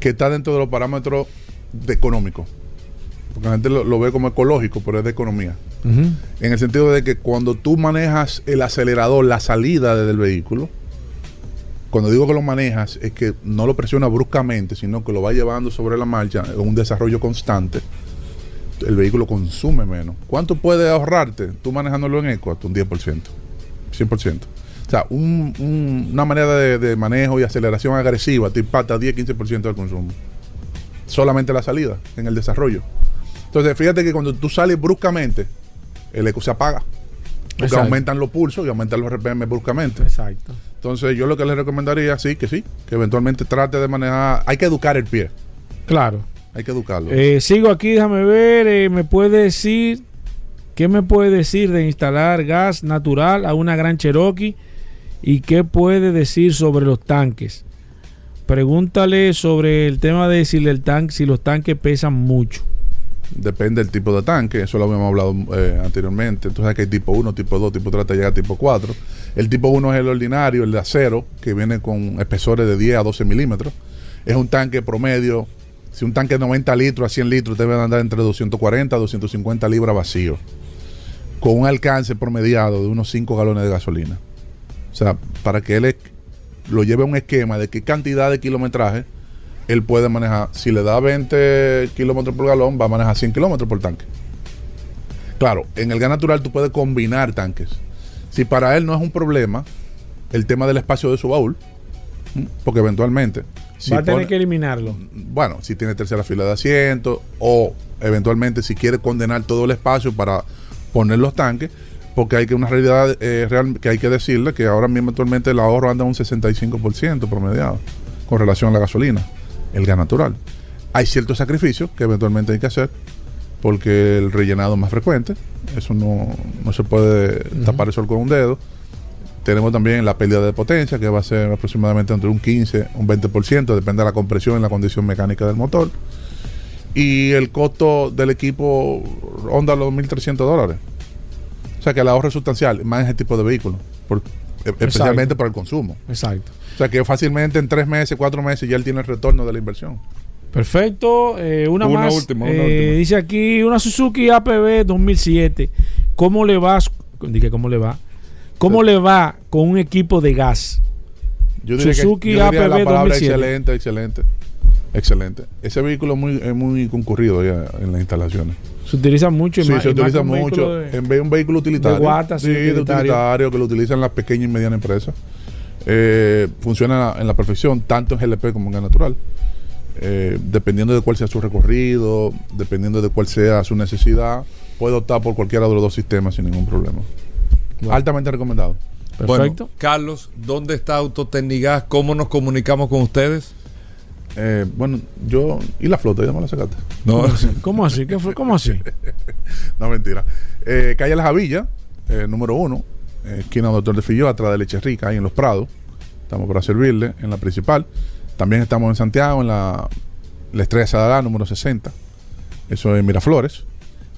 [SPEAKER 5] que está dentro de los parámetros de económicos. Porque la gente lo, ve como ecológico, pero es de economía. En el sentido de que cuando tú manejas el acelerador, la salida del vehículo, cuando digo que lo manejas, es que no lo presiona bruscamente, sino que lo va llevando sobre la marcha en un desarrollo constante. El vehículo consume menos. ¿Cuánto puede ahorrarte tú manejándolo en eco? Hasta un 10%, 100%. O sea, una manera de, manejo y aceleración agresiva te impacta 10-15% del consumo. Solamente la salida, en el desarrollo. Entonces, fíjate que cuando tú sales bruscamente, el eco se apaga. Porque aumentan los pulsos y aumentan los RPM bruscamente.
[SPEAKER 3] Exacto.
[SPEAKER 5] Entonces, yo lo que le recomendaría, sí, que sí, que eventualmente trate de manejar. Hay que educar el pie.
[SPEAKER 3] Claro.
[SPEAKER 5] Hay que educarlo.
[SPEAKER 3] Eh, sigo aquí, déjame ver. Eh, ¿Me puede decir qué me puede decir de instalar gas natural a una gran Cherokee? ¿Y qué puede decir sobre los tanques? Pregúntale sobre el tema de si, el tanque, si los tanques pesan mucho.
[SPEAKER 5] Depende del tipo de tanque, eso lo habíamos hablado eh, anteriormente. Entonces que hay tipo 1, tipo 2, tipo 3, llega a tipo 4. El tipo 1 es el ordinario, el de acero, que viene con espesores de 10 a 12 milímetros. Es un tanque promedio. Si un tanque de 90 litros a 100 litros, debe andar entre 240 a 250 libras vacío. Con un alcance promediado de unos 5 galones de gasolina. O sea, para que él lo lleve a un esquema de qué cantidad de kilometraje él puede manejar. Si le da 20 kilómetros por galón, va a manejar 100 kilómetros por tanque. Claro, en el gas natural tú puedes combinar tanques. Si para él no es un problema el tema del espacio de su baúl, porque eventualmente...
[SPEAKER 3] va a tener que eliminarlo.
[SPEAKER 5] Bueno, si tiene tercera fila de asientos o eventualmente si quiere condenar todo el espacio para poner los tanques, porque hay que una realidad eh, real que hay que decirle que ahora mismo actualmente el ahorro anda un 65% promediado con relación a la gasolina, el gas natural. Hay ciertos sacrificios que eventualmente hay que hacer porque el rellenado es más frecuente, eso no, se puede tapar el sol con un dedo. Tenemos también la pérdida de potencia, que va a ser aproximadamente entre un 15, un 20%, depende de la compresión y la condición mecánica del motor. Y el costo del equipo ronda los 1.300 dólares. O sea que el ahorro es sustancial, más en ese tipo de vehículos, e, especialmente por el consumo.
[SPEAKER 3] Exacto.
[SPEAKER 5] O sea que fácilmente en tres meses, cuatro meses ya él tiene el retorno de la inversión.
[SPEAKER 3] Perfecto. Eh, una, más. Última, eh, Dice aquí una Suzuki APB 2007. ¿Cómo le va? Dije, ¿cómo le va? ¿Cómo le va con un equipo de gas?
[SPEAKER 5] Suzuki APB 2007. Excelente, excelente. Excelente. Ese vehículo es muy, es muy concurrido ya en las instalaciones.
[SPEAKER 3] Se utiliza mucho.
[SPEAKER 5] Sí, se utiliza mucho. en vez de un vehículo utilitario. De guata, sí, de utilitario que lo utilizan las pequeñas y medianas empresas. Eh, funciona en la perfección, tanto en GLP como en gas natural. Eh, dependiendo de cuál sea su recorrido, dependiendo de cuál sea su necesidad, puede optar por cualquiera de los dos sistemas sin ningún problema. Altamente recomendado.
[SPEAKER 2] Perfecto. Carlos, ¿dónde está Autotecnigas? ¿Cómo nos comunicamos con ustedes?
[SPEAKER 5] Eh, bueno, yo. ¿Y la flota? ¿Ya me la sacaste?
[SPEAKER 3] No. ¿Cómo así? ¿Qué fue? ¿Cómo así?
[SPEAKER 5] no, mentira. Eh, calle La Javilla, eh, número uno, eh, esquina Doctor de Filló, atrás de Leche Rica, ahí en Los Prados. Estamos para servirle en la principal. También estamos en Santiago, en la, la Estrella Sadalá, número 60. Eso es Miraflores.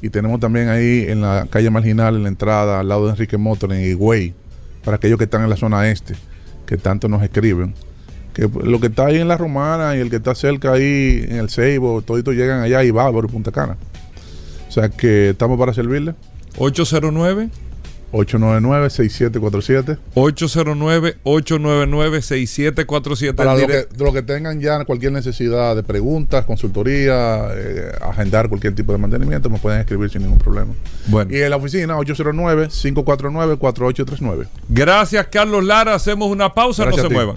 [SPEAKER 5] Y tenemos también ahí en la calle marginal, en la entrada, al lado de Enrique Motor, en Higüey, para aquellos que están en la zona este, que tanto nos escriben que lo que está ahí en la Romana y el que está cerca ahí en el Ceibo, toditos llegan allá y Bávaro y Punta Cana. O sea que estamos para servirle.
[SPEAKER 2] 809
[SPEAKER 5] 899-6747.
[SPEAKER 2] 809-899-6747.
[SPEAKER 5] Para lo que, lo que, tengan ya cualquier necesidad de preguntas, consultoría, eh, agendar cualquier tipo de mantenimiento, me pueden escribir sin ningún problema. Bueno. Y en la oficina, 809-549-4839.
[SPEAKER 2] Gracias, Carlos Lara. Hacemos una pausa, no se muevan.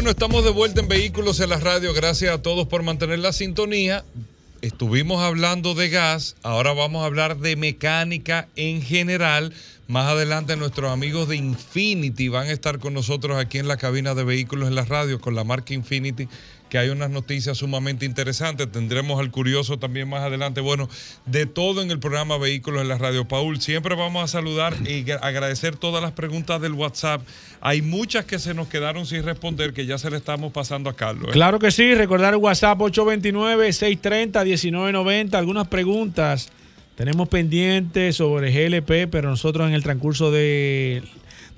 [SPEAKER 2] Bueno, estamos de vuelta en Vehículos en la Radio. Gracias a todos por mantener la sintonía. Estuvimos hablando de gas, ahora vamos a hablar de mecánica en general. Más adelante nuestros amigos de Infinity van a estar con nosotros aquí en la cabina de vehículos en la radio con la marca Infinity que hay unas noticias sumamente interesantes. Tendremos al curioso también más adelante. Bueno, de todo en el programa Vehículos en la Radio. Paul, siempre vamos a saludar y agradecer todas las preguntas del WhatsApp. Hay muchas que se nos quedaron sin responder que ya se le estamos pasando a Carlos. ¿eh?
[SPEAKER 3] Claro que sí, recordar el WhatsApp 829-630-1990. Algunas preguntas Tenemos pendiente sobre GLP, pero nosotros en el transcurso de,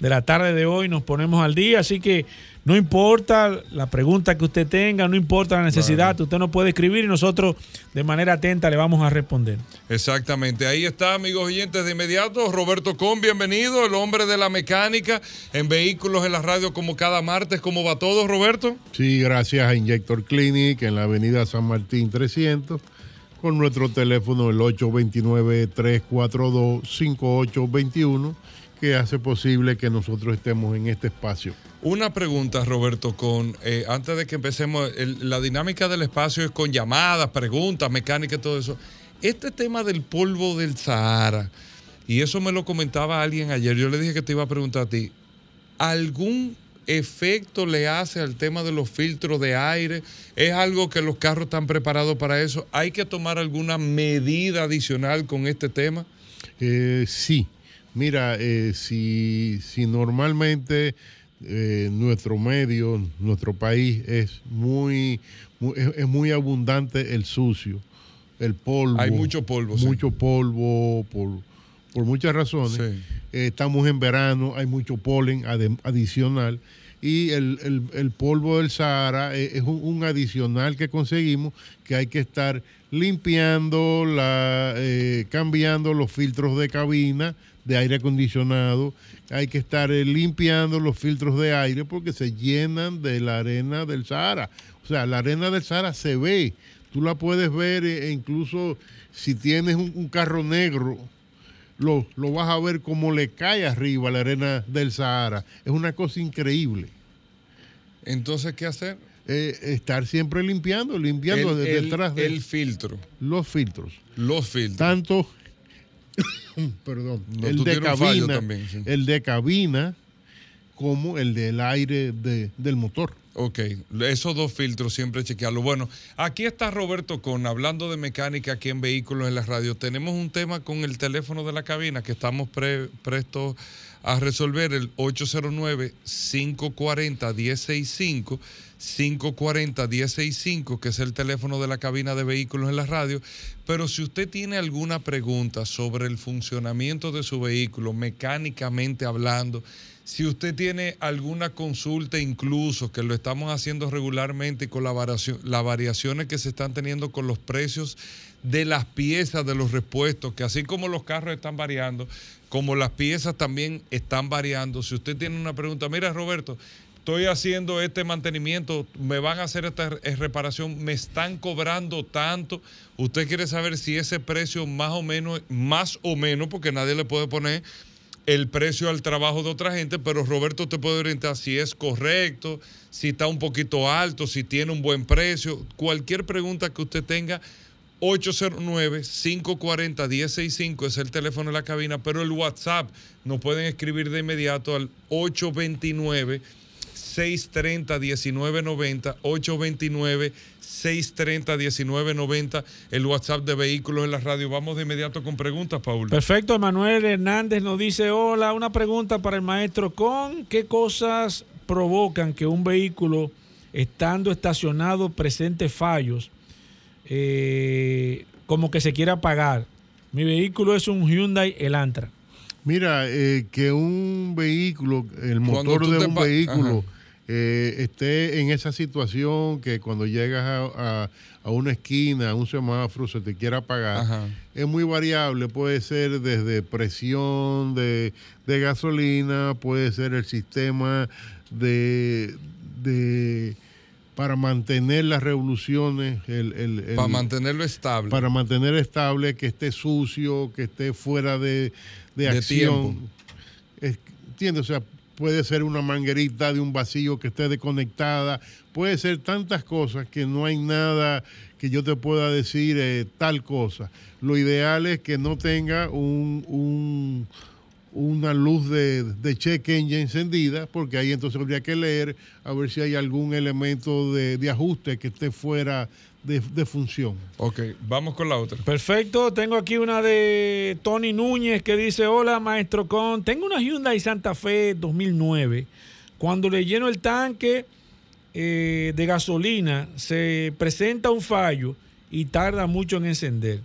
[SPEAKER 3] de la tarde de hoy nos ponemos al día, así que no importa la pregunta que usted tenga, no importa la necesidad, usted nos puede escribir y nosotros de manera atenta le vamos a responder.
[SPEAKER 2] Exactamente, ahí está, amigos oyentes, de inmediato. Roberto Con, bienvenido, el hombre de la mecánica en vehículos en la radio como cada martes. ¿Cómo va todo, Roberto?
[SPEAKER 6] Sí, gracias a Injector Clinic en la avenida San Martín 300 con nuestro teléfono el 829-342-5821 que hace posible que nosotros estemos en este espacio.
[SPEAKER 2] Una pregunta, Roberto, con eh, antes de que empecemos, la dinámica del espacio es con llamadas, preguntas, mecánica y todo eso. Este tema del polvo del Sahara, y eso me lo comentaba alguien ayer, yo le dije que te iba a preguntar a ti, ¿algún efecto le hace al tema de los filtros de aire? ¿Es algo que los carros están preparados para eso? ¿Hay que tomar alguna medida adicional con este tema?
[SPEAKER 6] Eh, sí, Mira, eh, si, si, normalmente eh, nuestro medio, nuestro país es muy, es, muy abundante el sucio, el polvo.
[SPEAKER 2] Hay mucho polvo.
[SPEAKER 6] Mucho polvo por, por, muchas razones. Eh, estamos en verano, hay mucho polen adicional y el, el, polvo del Sahara es, un, un, adicional que conseguimos que hay que estar limpiando, la, cambiando los filtros de cabina de aire acondicionado, hay que estar eh, limpiando los filtros de aire porque se llenan de la arena del Sahara. O sea, la arena del Sahara se ve, tú la puedes ver eh, e incluso si tienes un, carro negro, lo, lo, vas a ver como le cae arriba la arena del Sahara. Es una cosa increíble.
[SPEAKER 2] Entonces, ¿qué hacer?
[SPEAKER 6] Eh, estar siempre limpiando, limpiando detrás
[SPEAKER 2] de... El filtro.
[SPEAKER 6] Los filtros.
[SPEAKER 2] Los filtros.
[SPEAKER 6] Tanto perdón, el, de cabina, el de cabina como el del aire del motor.
[SPEAKER 2] Ok, esos dos filtros siempre chequearlo. Bueno, aquí está Roberto Con hablando de mecánica aquí en Vehículos en la Radio. Tenemos un tema con el teléfono de la cabina que estamos prestos a resolver, el 809-540-165. 540-165, que es el teléfono de la cabina de vehículos en la radio. Pero si usted tiene alguna pregunta sobre el funcionamiento de su vehículo, mecánicamente hablando, si usted tiene alguna consulta incluso, que lo estamos haciendo regularmente con la las variaciones que se están teniendo con los precios de las piezas de los repuestos, que así como los carros están variando, como las piezas también están variando. Si usted tiene una pregunta, mira Roberto, estoy haciendo este mantenimiento, me van a hacer esta reparación, me están cobrando tanto. Usted quiere saber si ese precio más o menos, más o menos, porque nadie le puede poner el precio al trabajo de otra gente, pero Roberto te puede orientar si es correcto, si está un poquito alto, si tiene un buen precio. Cualquier pregunta que usted tenga, 809-540-1065 es el teléfono de la cabina, pero el WhatsApp nos pueden escribir de inmediato al 829 630-1990, 829-630-1990, el WhatsApp de Vehículos en la Radio. Vamos de inmediato con preguntas, Paul.
[SPEAKER 3] Perfecto, Emanuel Hernández nos dice, hola, una pregunta para el maestro con qué cosas provocan que un vehículo, estando estacionado, presente fallos, eh, como que se quiera apagar. Mi vehículo es un Hyundai Elantra.
[SPEAKER 6] Mira, eh, que un vehículo, el motor de un vehículo eh, esté en esa situación que cuando llegas a, una esquina, a un semáforo, se te quiera apagar, es muy variable. Puede ser desde presión de, gasolina, puede ser el sistema de, para mantener las revoluciones, el,
[SPEAKER 2] para mantenerlo estable.
[SPEAKER 6] Para mantener estable, que esté sucio, que esté fuera de, acción. ¿Entiendes? O sea, puede ser una manguerita de un vacío que esté desconectada, puede ser tantas cosas que no hay nada que yo te pueda decir eh, tal cosa. Lo ideal es que no tenga un, una luz de, de, check engine encendida, porque ahí entonces habría que leer a ver si hay algún elemento de, de ajuste que esté fuera de, función.
[SPEAKER 2] Ok, vamos con la otra.
[SPEAKER 3] Perfecto, tengo aquí una de Tony Núñez que dice, hola maestro Con, tengo una Hyundai Santa Fe 2009. Cuando le lleno el tanque eh, de gasolina, se presenta un fallo y tarda mucho en encender.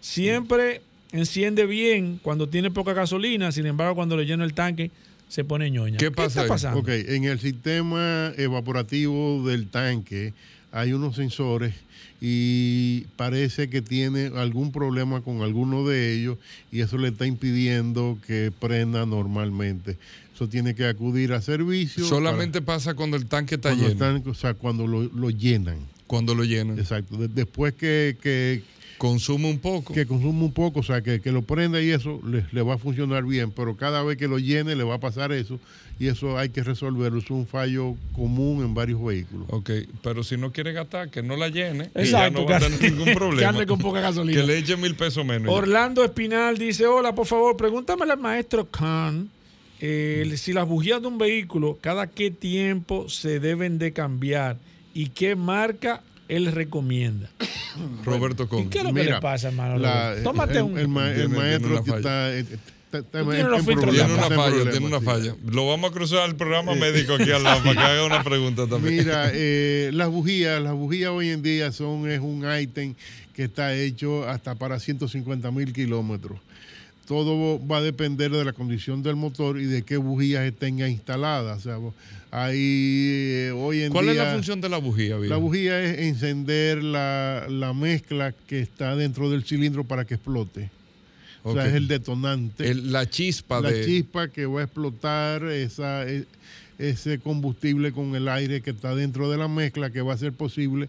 [SPEAKER 3] Siempre enciende bien cuando tiene poca gasolina, sin embargo cuando le lleno el tanque se pone ñoña.
[SPEAKER 2] ¿Qué, pasa está pasando?
[SPEAKER 6] Ok, en el sistema evaporativo del tanque hay unos sensores y parece que tiene algún problema con alguno de ellos y eso le está impidiendo que prenda normalmente. Eso tiene que acudir a servicio.
[SPEAKER 2] Solamente pasa cuando el tanque está lleno.
[SPEAKER 6] o sea, cuando lo, llenan.
[SPEAKER 2] Cuando lo llenan.
[SPEAKER 6] Exacto. después que, que
[SPEAKER 2] Consume un poco.
[SPEAKER 6] Que consume un poco, o sea, que, lo prenda y eso le, va a funcionar bien, pero cada vez que lo llene le va a pasar eso y eso hay que resolverlo. Es un fallo común en varios vehículos.
[SPEAKER 2] Ok, pero si no quiere gastar, que no la llene. Exacto. Y ya no va a tener ningún problema.
[SPEAKER 3] que ande con poca gasolina.
[SPEAKER 2] Que le eche mil pesos menos.
[SPEAKER 3] Orlando Espinal dice, hola, por favor, pregúntame al maestro Khan eh, si las bujías de un vehículo, cada qué tiempo se deben de cambiar y qué marca él recomienda.
[SPEAKER 2] Roberto Con.
[SPEAKER 3] ¿Qué es lo que le pasa, hermano? Tómate un.
[SPEAKER 6] El, maestro que está.
[SPEAKER 2] tiene, una falla, tiene una falla. Lo vamos a cruzar al programa médico aquí al lado para que haga una pregunta también.
[SPEAKER 6] Mira, eh, las bujías, las bujías hoy en día son es un ítem que está hecho hasta para 150 mil kilómetros todo va a depender de la condición del motor y de qué bujías tenga instaladas. O sea, ahí eh, hoy en
[SPEAKER 2] ¿Cuál
[SPEAKER 6] es
[SPEAKER 2] la función de la bujía?
[SPEAKER 6] La bujía es encender la, mezcla que está dentro del cilindro para que explote. O sea, es el detonante.
[SPEAKER 2] la chispa
[SPEAKER 6] la chispa que va a explotar esa, e, ese combustible con el aire que está dentro de la mezcla que va a ser posible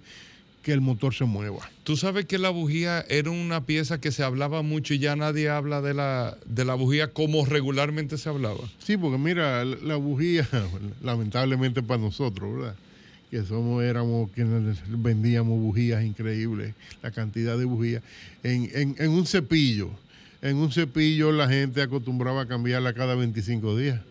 [SPEAKER 6] que el motor se mueva.
[SPEAKER 2] Tú sabes que la bujía era una pieza que se hablaba mucho y ya nadie habla de la, de la bujía como regularmente se hablaba.
[SPEAKER 6] Sí, porque mira, la bujía, lamentablemente para nosotros, ¿verdad? Que somos, éramos quienes vendíamos bujías increíbles, la cantidad de bujías. En, en, en un cepillo, en un cepillo la gente acostumbraba a cambiarla cada 25 días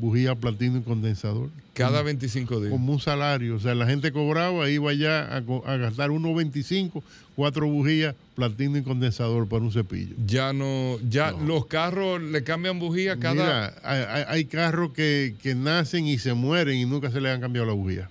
[SPEAKER 6] bujía, platino y condensador.
[SPEAKER 2] Cada 25 días.
[SPEAKER 6] Como un salario. O sea, la gente cobraba, iba ya a, a gastar 1.25, cuatro bujías, platino y condensador para un cepillo.
[SPEAKER 2] Ya no, ya los carros le cambian bujía cada...
[SPEAKER 6] Mira, hay, hay carros que, que, nacen y se mueren y nunca se le han cambiado la bujía.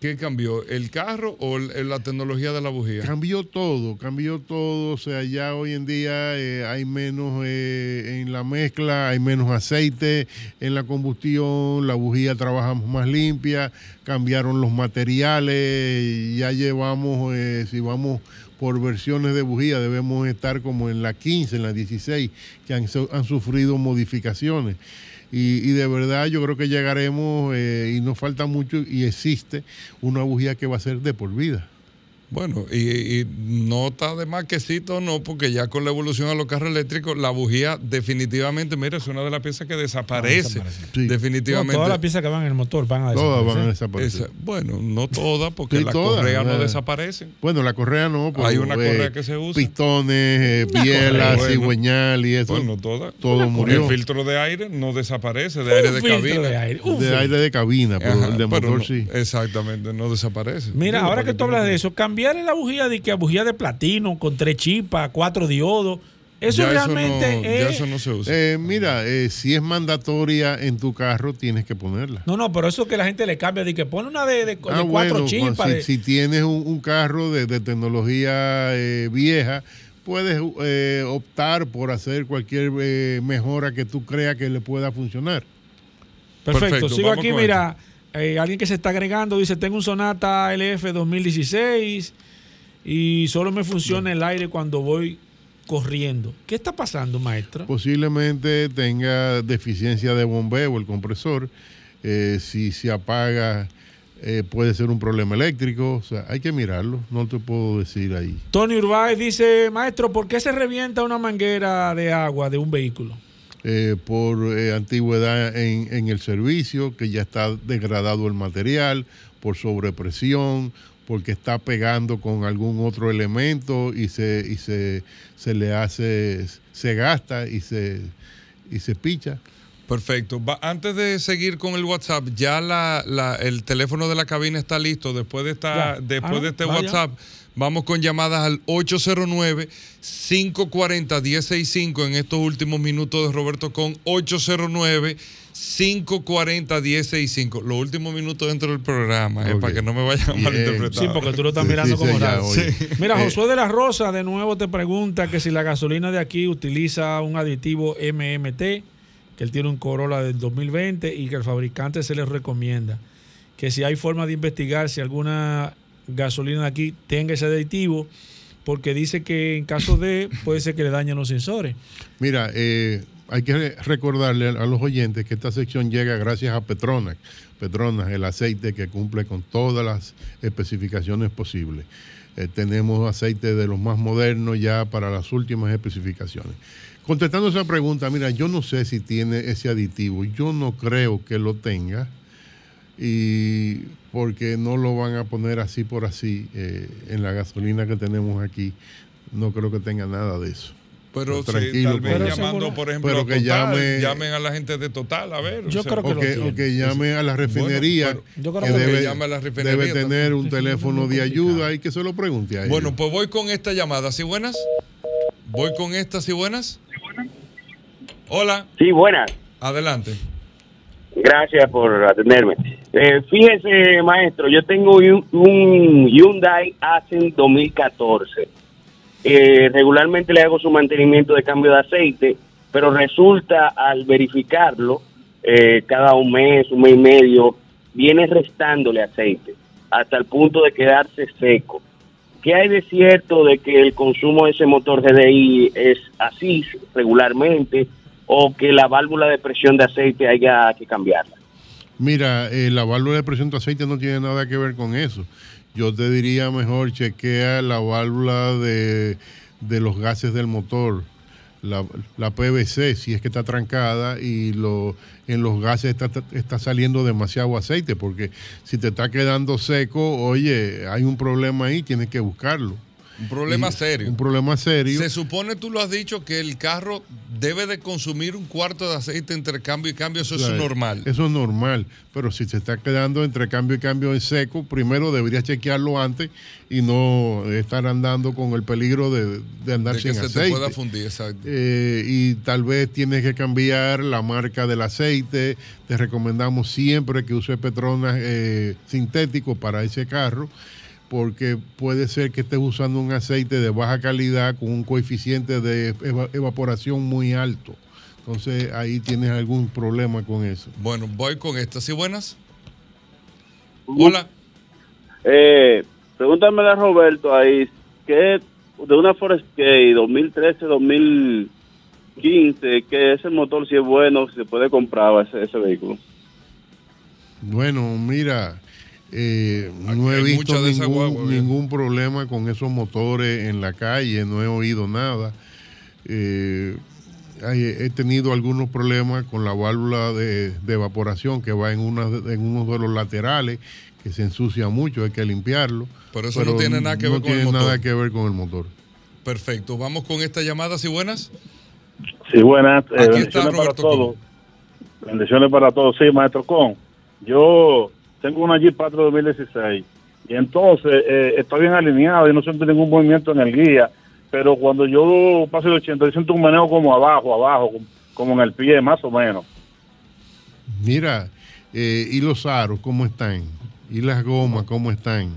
[SPEAKER 2] ¿Qué cambió? ¿El carro o la tecnología de la bujía?
[SPEAKER 6] Cambió todo, cambió todo. O sea, ya hoy en día eh, hay menos eh, en la mezcla, hay menos aceite en la combustión, la bujía trabajamos más limpia, cambiaron los materiales, ya llevamos, eh, si vamos por versiones de bujía, debemos estar como en la 15, en la 16, que han, han sufrido modificaciones. Y, de verdad yo creo que llegaremos eh, y nos falta mucho y existe una bujía que va a ser de por vida.
[SPEAKER 2] Bueno, y, no está de más que no, porque ya con la evolución a los carros eléctricos, la bujía definitivamente, mira, es una de las piezas que desaparece. Definitivamente.
[SPEAKER 3] todas las piezas que van en el motor van a desaparecer. Todas van a desaparecer.
[SPEAKER 2] bueno, no todas, porque la correa no desaparece.
[SPEAKER 6] Bueno, la correa no.
[SPEAKER 2] Hay una pues, correa que se usa.
[SPEAKER 6] Pistones, bielas, cigüeñal y eso.
[SPEAKER 2] Bueno, todas.
[SPEAKER 6] Todo murió.
[SPEAKER 2] El filtro de aire no desaparece, de aire de cabina.
[SPEAKER 6] De aire, de, aire de cabina, pero el de motor sí.
[SPEAKER 2] Exactamente, no desaparece.
[SPEAKER 3] Mira, ahora que tú hablas de eso, cambiarle la bujía de que bujía de platino con tres chipas, cuatro diodos. Eso realmente
[SPEAKER 6] eso no, se usa. Eh, mira, eh, si es mandatoria en tu carro, tienes que ponerla.
[SPEAKER 3] No, no, pero eso que la gente le cambia, de que pone una de, de, ah, cuatro chispas.
[SPEAKER 6] Si, tienes un, carro de, tecnología eh, vieja, puedes optar por hacer cualquier mejora que tú creas que le pueda funcionar.
[SPEAKER 3] Perfecto, sigo aquí, mira. Alguien que se está agregando dice, tengo un Sonata LF 2016 y solo me funciona el aire cuando voy corriendo. ¿Qué está pasando, maestro?
[SPEAKER 6] Posiblemente tenga deficiencia de bombeo el compresor. Eh, si se apaga, eh, puede ser un problema eléctrico. O sea, hay que mirarlo. No te puedo decir ahí.
[SPEAKER 3] Tony Urbáez dice, maestro, ¿por qué se revienta una manguera de agua de un vehículo?
[SPEAKER 6] Eh, por antigüedad en, en el servicio, que ya está degradado el material, por sobrepresión, porque está pegando con algún otro elemento y se, y se, se le hace, se gasta y se, y se picha.
[SPEAKER 2] Perfecto. antes de seguir con el WhatsApp, ya la, el teléfono de la cabina está listo. Después de, esta, después de este WhatsApp, vamos con llamadas al 809-540-165 en estos últimos minutos de Roberto con 809 540-1065. Los últimos minutos dentro del programa, eh, para que no me vayan a malinterpretar.
[SPEAKER 3] Sí, porque tú lo estás mirando como raro. Mira, eh, Josué de la Rosa de nuevo te pregunta que si la gasolina de aquí utiliza un aditivo MMT, que él tiene un Corolla del 2020 y que el fabricante se le recomienda. Que si hay forma de investigar si alguna gasolina aquí tenga ese aditivo, porque dice que en caso de, puede ser que le dañen los sensores.
[SPEAKER 6] Mira, eh, hay que recordarle a los oyentes que esta sección llega gracias a Petronas. Petronas, el aceite que cumple con todas las especificaciones posibles. Eh, tenemos aceite de los más modernos ya para las últimas especificaciones. Contestando esa pregunta, mira, yo no sé si tiene ese aditivo, yo no creo que lo tenga y porque no lo van a poner así por así eh, en la gasolina que tenemos aquí, no creo que tenga nada de eso.
[SPEAKER 2] Pero tranquilo, llamando, por ejemplo, pero que llamen a la gente de Total, a ver.
[SPEAKER 6] Yo creo que o, que, llame a la refinería. yo creo que, debe, llame a la refinería debe tener un teléfono de ayuda y que se lo pregunte a ellos.
[SPEAKER 2] Bueno, pues voy con esta llamada. ¿Sí buenas? Voy con esta, ¿sí buenas? Hola.
[SPEAKER 7] Sí, buenas.
[SPEAKER 2] Adelante.
[SPEAKER 7] Gracias por atenderme. Eh, fíjese, maestro, yo tengo un, un Hyundai Accent 2014 eh, regularmente le hago su mantenimiento de cambio de aceite, pero resulta al verificarlo eh, cada un mes, un mes y medio, viene restándole aceite hasta el punto de quedarse seco. ¿Qué hay de cierto de que el consumo de ese motor GDI es así regularmente o que la válvula de presión de aceite haya que cambiarla?
[SPEAKER 6] Mira, eh, la válvula de presión de aceite no tiene nada que ver con eso yo te diría mejor chequea la válvula de, los gases del motor, la, la, PVC, si es que está trancada y lo, en los gases está, está, saliendo demasiado aceite, porque si te está quedando seco, oye, hay un problema ahí, tienes que buscarlo.
[SPEAKER 2] Un problema serio.
[SPEAKER 6] Un problema serio.
[SPEAKER 2] Se supone, tú lo has dicho, que el carro debe de consumir un cuarto de aceite entre cambio y cambio. Eso es normal.
[SPEAKER 6] Eso es normal. Pero si se está quedando entre cambio y cambio en seco, primero deberías chequearlo antes y no estar andando con el peligro de, andar de sin que se Te pueda fundir, exacto. Eh, y tal vez tienes que cambiar la marca del aceite. Te recomendamos siempre que use Petronas eh, sintético para ese carro porque puede ser que estés usando un aceite de baja calidad con un coeficiente de evaporación muy alto. Entonces ahí tienes algún problema con eso.
[SPEAKER 2] Bueno, voy con estas. ¿Y buenas? Hola.
[SPEAKER 7] Eh, pregúntame a Roberto ahí, ¿qué de una Forest 2013-2015, que ese motor si es bueno, si se puede comprar ese, ese vehículo?
[SPEAKER 6] Bueno, mira, eh, no he visto ningún, problema con esos motores en la calle, no he oído nada. Eh, he tenido algunos problemas con la válvula de, evaporación que va en, una, en uno de los laterales, que se ensucia mucho, hay que limpiarlo.
[SPEAKER 2] Pero eso no tiene nada que ver con el motor.
[SPEAKER 6] nada que ver con el motor.
[SPEAKER 2] Perfecto, vamos con esta llamada, ¿sí buenas?
[SPEAKER 8] Sí, buenas. Eh, bendiciones para todos. Bendiciones para todos. Sí, maestro Con. Yo tengo una Jeep Patro 2016 y entonces eh, está bien alineado y no siento ningún movimiento en el guía, pero cuando yo paso el 80 yo siento un manejo como abajo, abajo, como en el pie, más o menos.
[SPEAKER 6] Mira, eh, ¿y los aros cómo están? ¿Y las gomas cómo están?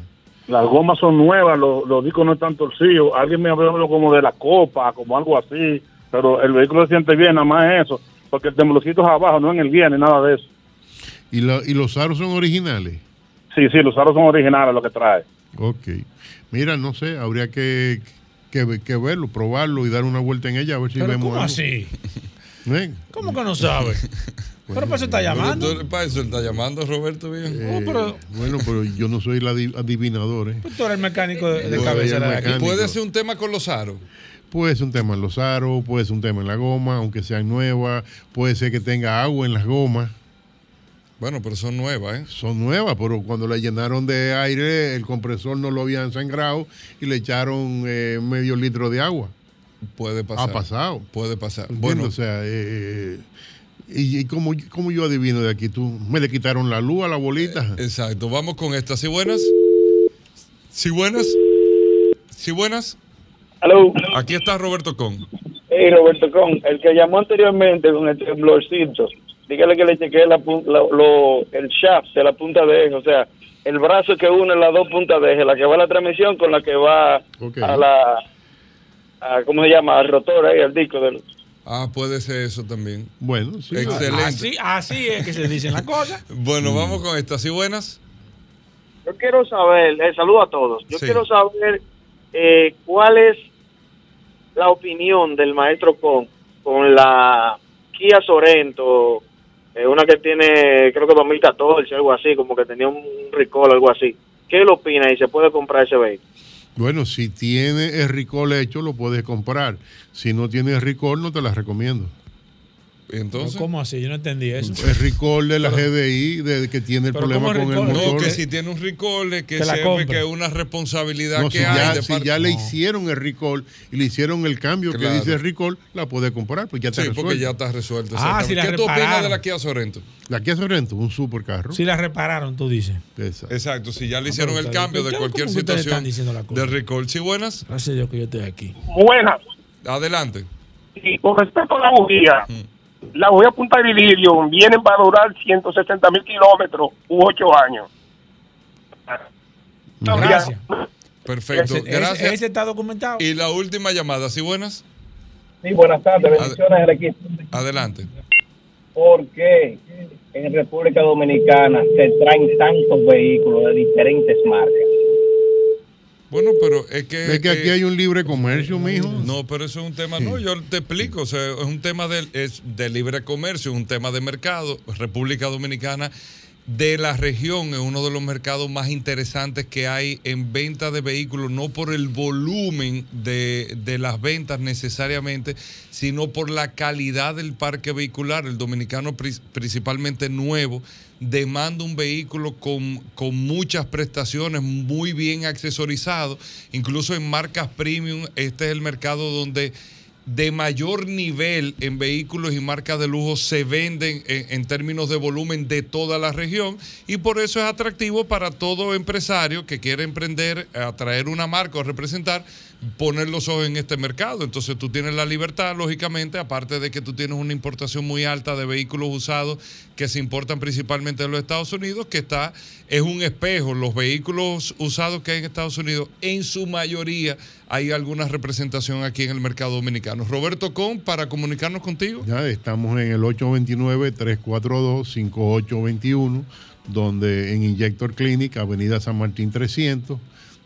[SPEAKER 8] Las gomas son nuevas, los, los discos no están torcidos. Alguien me habló como de la copa, como algo así, pero el vehículo se siente bien, nada más eso, porque el temblorcito es abajo, no en el guía ni nada de eso.
[SPEAKER 6] ¿Y, ¿Y los aros son originales?
[SPEAKER 8] Sí, sí, los aros son originales lo que trae.
[SPEAKER 6] Ok. Mira, no sé, habría que, que, verlo, probarlo y dar una vuelta en ella a ver si vemos
[SPEAKER 3] ¿Cómo así? ¿Cómo que no sabe? pero para eso está llamando.
[SPEAKER 2] para eso está llamando Roberto bien.
[SPEAKER 6] Eh, bueno, pero yo no soy el adivinador. ¿eh?
[SPEAKER 3] Pues tú eres el mecánico de, cabeza.
[SPEAKER 2] De ¿Puede ser un tema con los aros?
[SPEAKER 6] Puede ser un tema en los aros, puede ser un tema en la goma, aunque sean nuevas. Puede ser que tenga agua en las gomas.
[SPEAKER 2] Bueno, pero son nuevas, ¿eh?
[SPEAKER 6] Son nuevas, pero cuando la llenaron de aire, el compresor no lo habían sangrado y le echaron eh, medio litro de agua.
[SPEAKER 2] Puede pasar.
[SPEAKER 6] Ha pasado.
[SPEAKER 2] Puede pasar.
[SPEAKER 6] Bueno, o sea, eh, y, como, yo adivino de aquí, tú me le quitaron la luz a la bolita.
[SPEAKER 2] Eh, exacto. Vamos con estas. ¿Sí buenas? ¿Sí buenas? ¿Sí buenas?
[SPEAKER 7] Hello.
[SPEAKER 2] Aquí está Roberto Con.
[SPEAKER 7] Hey, Roberto Con, el que llamó anteriormente con el temblorcito
[SPEAKER 9] dígale que le chequee la, lo, el shaft de la punta de eje, o sea, el brazo que une las dos puntas de eje, la que va a la transmisión con la que va a la, a, ¿cómo se llama? Al rotor ahí, al disco del...
[SPEAKER 2] Ah, puede ser eso también.
[SPEAKER 6] Bueno, sí.
[SPEAKER 3] Excelente. Así, así es que se dicen las cosas.
[SPEAKER 2] bueno, vamos con estas. ¿Sí buenas?
[SPEAKER 9] Yo quiero saber, eh, saludo a todos. Yo quiero saber eh, cuál es la opinión del maestro con, con la Kia Sorento, eh, una que tiene, creo que 2014, algo así, como que tenía un recall, algo así. ¿Qué lo opina y se puede comprar ese vehículo?
[SPEAKER 6] Bueno, si tiene el recall hecho, lo puedes comprar. Si no tiene el recall, no te la recomiendo.
[SPEAKER 3] Entonces, ¿Cómo así? Yo no entendí eso.
[SPEAKER 6] El recall de la GDI de que tiene el problema con el motor.
[SPEAKER 2] No, que si tiene un recall, que, que que es una responsabilidad que hay.
[SPEAKER 6] Ya, si ya le hicieron el recall y le hicieron el cambio que dice el recall, la puede comprar, pues ya está
[SPEAKER 2] sí, porque ya está resuelto. Ah,
[SPEAKER 3] si
[SPEAKER 2] ¿Qué
[SPEAKER 3] tú opinas
[SPEAKER 2] de la Kia Sorento?
[SPEAKER 6] La Kia Sorento, un super carro.
[SPEAKER 3] Si la repararon, tú dices.
[SPEAKER 2] Exacto, Exacto si ya le hicieron el cambio de cualquier situación de recall. ¿Sí, buenas?
[SPEAKER 3] Gracias a Dios que yo estoy aquí.
[SPEAKER 9] Buenas.
[SPEAKER 2] Adelante.
[SPEAKER 9] Sí, con respecto a la bujía. Mm la voy a Punta de Ilirio vienen para durar 160 mil kilómetros u 8 años.
[SPEAKER 3] Gracias.
[SPEAKER 2] Perfecto. Gracias.
[SPEAKER 3] Ese, está documentado.
[SPEAKER 2] Y la última llamada, ¿sí buenas?
[SPEAKER 9] Sí, buenas tardes. Bendiciones al equipo.
[SPEAKER 2] Adelante.
[SPEAKER 9] ¿Por qué en República Dominicana se traen tantos vehículos de diferentes marcas?
[SPEAKER 2] Bueno, pero es que...
[SPEAKER 6] Es que aquí hay un libre comercio, mijo.
[SPEAKER 2] No, pero eso es un tema... No, yo te explico. O sea, es un tema de, es de libre comercio, es un tema de mercado. República Dominicana de la región es uno de los mercados más interesantes que hay en venta de vehículos, no por el volumen de, de, las ventas necesariamente, sino por la calidad del parque vehicular. El dominicano principalmente nuevo demanda un vehículo con, con muchas prestaciones, muy bien accesorizado, incluso en marcas premium, este es el mercado donde de mayor nivel en vehículos y marcas de lujo se venden en, términos de volumen de toda la región. Y por eso es atractivo para todo empresario que quiere emprender, atraer una marca o representar poner los ojos en este mercado. Entonces tú tienes la libertad, lógicamente, aparte de que tú tienes una importación muy alta de vehículos usados que se importan principalmente de los Estados Unidos, que está, es un espejo. Los vehículos usados que hay en Estados Unidos, en su mayoría hay alguna representación aquí en el mercado dominicano. Roberto Con, para comunicarnos contigo.
[SPEAKER 6] Ya estamos en el 829-342-5821, donde en Injector Clinic, Avenida San Martín 300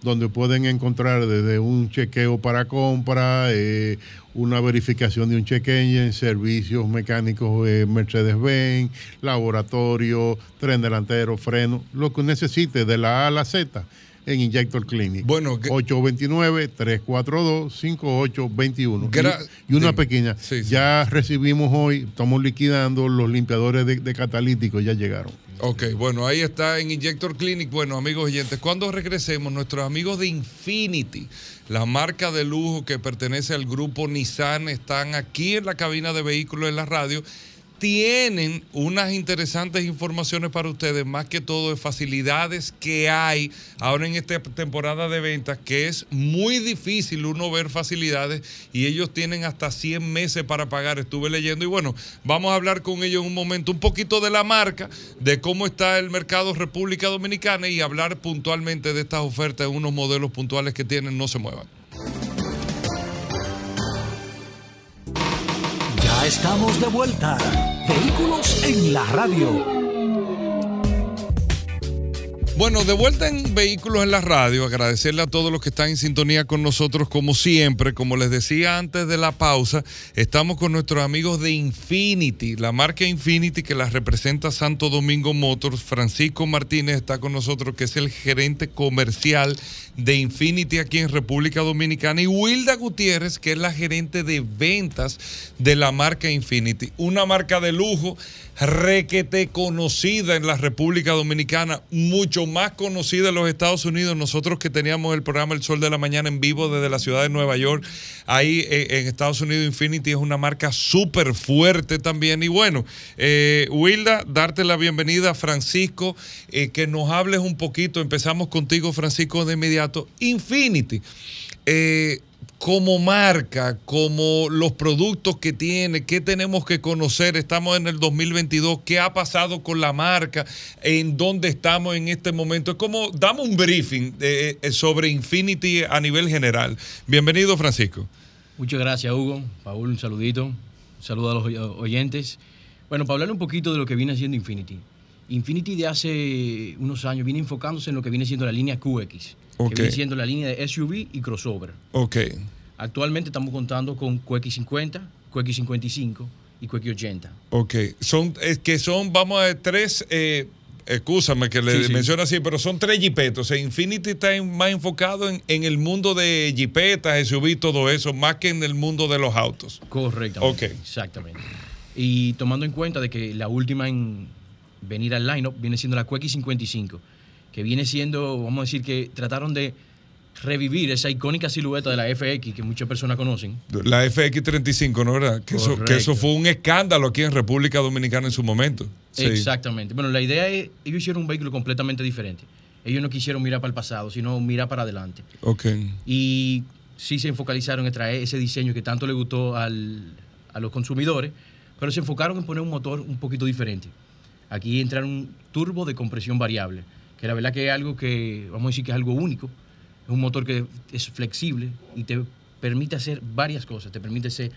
[SPEAKER 6] donde pueden encontrar desde un chequeo para compra, eh, una verificación de un check-engine, servicios mecánicos eh, Mercedes-Benz, laboratorio, tren delantero, freno, lo que necesite de la A a la Z en Injector Clinic.
[SPEAKER 2] Bueno,
[SPEAKER 6] 829-342-5821. Y, y una pequeña. Ya recibimos hoy, estamos liquidando los limpiadores de, de catalíticos, ya llegaron.
[SPEAKER 2] Ok, bueno, ahí está en Injector Clinic. Bueno, amigos oyentes, cuando regresemos, nuestros amigos de Infinity, la marca de lujo que pertenece al grupo Nissan, están aquí en la cabina de vehículos en la radio tienen unas interesantes informaciones para ustedes, más que todo de facilidades que hay ahora en esta temporada de ventas, que es muy difícil uno ver facilidades y ellos tienen hasta 100 meses para pagar. Estuve leyendo y bueno, vamos a hablar con ellos en un momento un poquito de la marca, de cómo está el mercado República Dominicana y hablar puntualmente de estas ofertas, unos modelos puntuales que tienen, no se muevan.
[SPEAKER 1] Estamos de vuelta. Vehículos en la radio.
[SPEAKER 2] Bueno, de vuelta en Vehículos en la Radio, agradecerle a todos los que están en sintonía con nosotros como siempre. Como les decía antes de la pausa, estamos con nuestros amigos de Infinity, la marca Infinity que la representa Santo Domingo Motors. Francisco Martínez está con nosotros, que es el gerente comercial de Infinity aquí en República Dominicana. Y Wilda Gutiérrez, que es la gerente de ventas de la marca Infinity. Una marca de lujo requete conocida en la República Dominicana, mucho más conocida en los Estados Unidos. Nosotros que teníamos el programa El Sol de la Mañana en vivo desde la ciudad de Nueva York, ahí eh, en Estados Unidos Infinity es una marca súper fuerte también. Y bueno, eh, Wilda, darte la bienvenida, Francisco, eh, que nos hables un poquito. Empezamos contigo, Francisco, de inmediato. Infinity. Como marca, como los productos que tiene, qué tenemos que conocer, estamos en el 2022, qué ha pasado con la marca, en dónde estamos en este momento. Es como, damos un briefing eh, sobre Infinity a nivel general. Bienvenido, Francisco.
[SPEAKER 10] Muchas gracias, Hugo. Paul, un saludito. Un saludo a los oyentes. Bueno, para hablar un poquito de lo que viene haciendo Infinity. Infinity de hace unos años viene enfocándose en lo que viene siendo la línea QX, que viene siendo la línea de SUV y crossover.
[SPEAKER 2] Ok.
[SPEAKER 10] Actualmente estamos contando con QX50, QX55 y QX80.
[SPEAKER 2] Ok. Son, es que son, vamos a ver, tres... Eh, Excúsame que le mencione así, pero son tres jipetos. O sea, Infinity está más enfocado en, en, el mundo de jipetas, SUV, todo eso, más que en el mundo de los autos.
[SPEAKER 10] Correctamente. Exactamente. Y tomando en cuenta de que la última en venir al lineup viene siendo la QX55, que viene siendo, vamos a decir que trataron de revivir esa icónica silueta de la FX que muchas personas conocen.
[SPEAKER 2] La FX35, ¿no verdad? Que eso, que eso, fue un escándalo aquí en República Dominicana en su momento.
[SPEAKER 10] Exactamente. Bueno, la idea es, ellos hicieron un vehículo completamente diferente. Ellos no quisieron mirar para el pasado, sino mirar para adelante.
[SPEAKER 2] Ok.
[SPEAKER 10] Y sí se enfocalizaron en traer ese diseño que tanto le gustó al, a los consumidores, pero se enfocaron en poner un motor un poquito diferente. Aquí entra un turbo de compresión variable, que la verdad que es algo que, vamos a decir que es algo único. Es un motor que es flexible y te permite hacer varias cosas. Te permite ser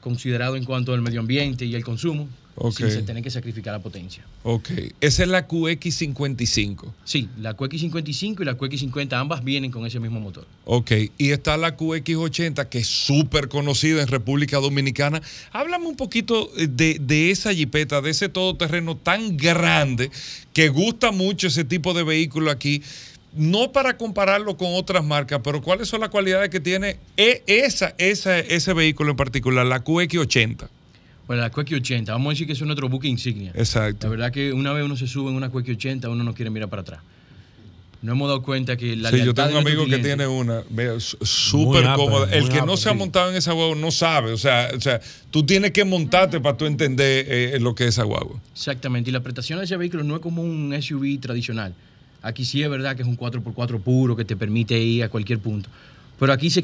[SPEAKER 10] considerado en cuanto al medio ambiente y el consumo, sin tener que sacrificar la potencia.
[SPEAKER 2] Ok. Esa es la QX55.
[SPEAKER 10] Sí, la QX55 y la QX50 ambas vienen con ese mismo motor.
[SPEAKER 2] Ok. Y está la QX80 que es súper conocida en República Dominicana. Háblame un poquito de, de esa jipeta, de ese todoterreno tan grande que gusta mucho ese tipo de vehículo aquí no para compararlo con otras marcas, pero cuáles son las cualidades que tiene e, esa, esa, ese vehículo en particular, la QX80.
[SPEAKER 10] Bueno, la QX80, vamos a decir que es nuestro buque insignia.
[SPEAKER 2] Exacto.
[SPEAKER 10] La verdad que una vez uno se sube en una QX80, uno no quiere mirar para atrás. No hemos dado cuenta que
[SPEAKER 2] la Sí, yo tengo un amigo que tiene una, súper cómoda. El que no se ha montado en esa guagua no sabe. O sea, o sea tú tienes que montarte para tú entender eh, lo que es esa guagua.
[SPEAKER 10] Exactamente. Y la prestación de ese vehículo no es como un SUV tradicional. Aquí sí es verdad que es un 4x4 puro que te permite ir a cualquier punto. Pero aquí se,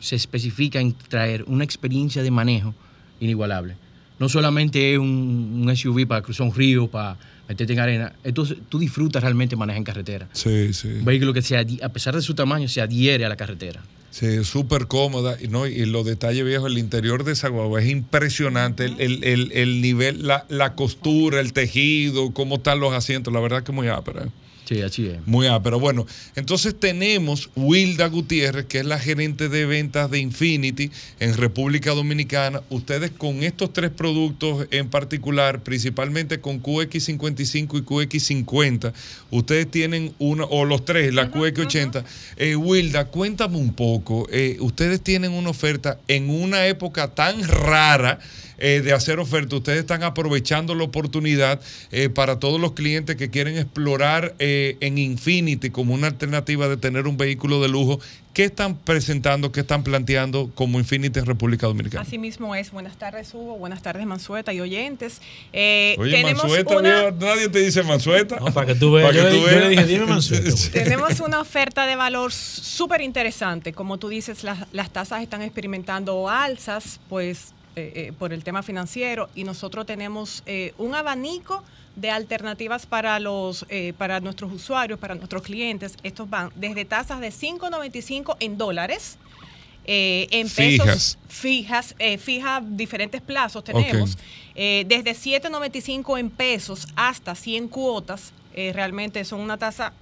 [SPEAKER 10] se especifica en traer una experiencia de manejo inigualable no solamente es un, SUV para cruzar un río, para meterte en arena. Entonces, tú disfrutas realmente manejar en carretera.
[SPEAKER 2] Sí, sí.
[SPEAKER 10] Un vehículo que, sea, a pesar de su tamaño, se adhiere a la carretera.
[SPEAKER 2] Sí, es súper cómoda. ¿no? y los detalles viejos, el interior de esa guagua es impresionante. El, nivel, la, la, costura, el tejido, cómo están los asientos. La verdad que es muy ápera.
[SPEAKER 10] Sí, así es.
[SPEAKER 2] Muy A, pero bueno, entonces tenemos Wilda Gutiérrez, que es la gerente de ventas de Infinity en República Dominicana. Ustedes con estos tres productos en particular, principalmente con QX55 y QX50, ustedes tienen una, o los tres, la QX80. Eh, Wilda, cuéntame un poco, eh, ustedes tienen una oferta en una época tan rara eh, de hacer oferta. Ustedes están aprovechando la oportunidad eh, para todos los clientes que quieren explorar eh, en Infinity como una alternativa de tener un vehículo de lujo. ¿Qué están presentando, qué están planteando como Infinity en República Dominicana?
[SPEAKER 11] Así mismo es. Buenas tardes, Hugo. Buenas tardes, Mansueta y oyentes.
[SPEAKER 2] Oye, Mansueta, nadie te dice Mansueta.
[SPEAKER 3] para que tú veas. Yo, le dije, dime Mansueta.
[SPEAKER 11] Tenemos una oferta de valor súper interesante. Como tú dices, las, las tasas están experimentando alzas, pues eh, eh, por el tema financiero y nosotros tenemos eh, un abanico de alternativas para los para nuestros usuarios, para nuestros clientes. Estos van desde tasas de 5.95 en dólares. en pesos fijas, fija diferentes plazos tenemos, desde 7.95 en pesos hasta 100 cuotas, realmente son una tasa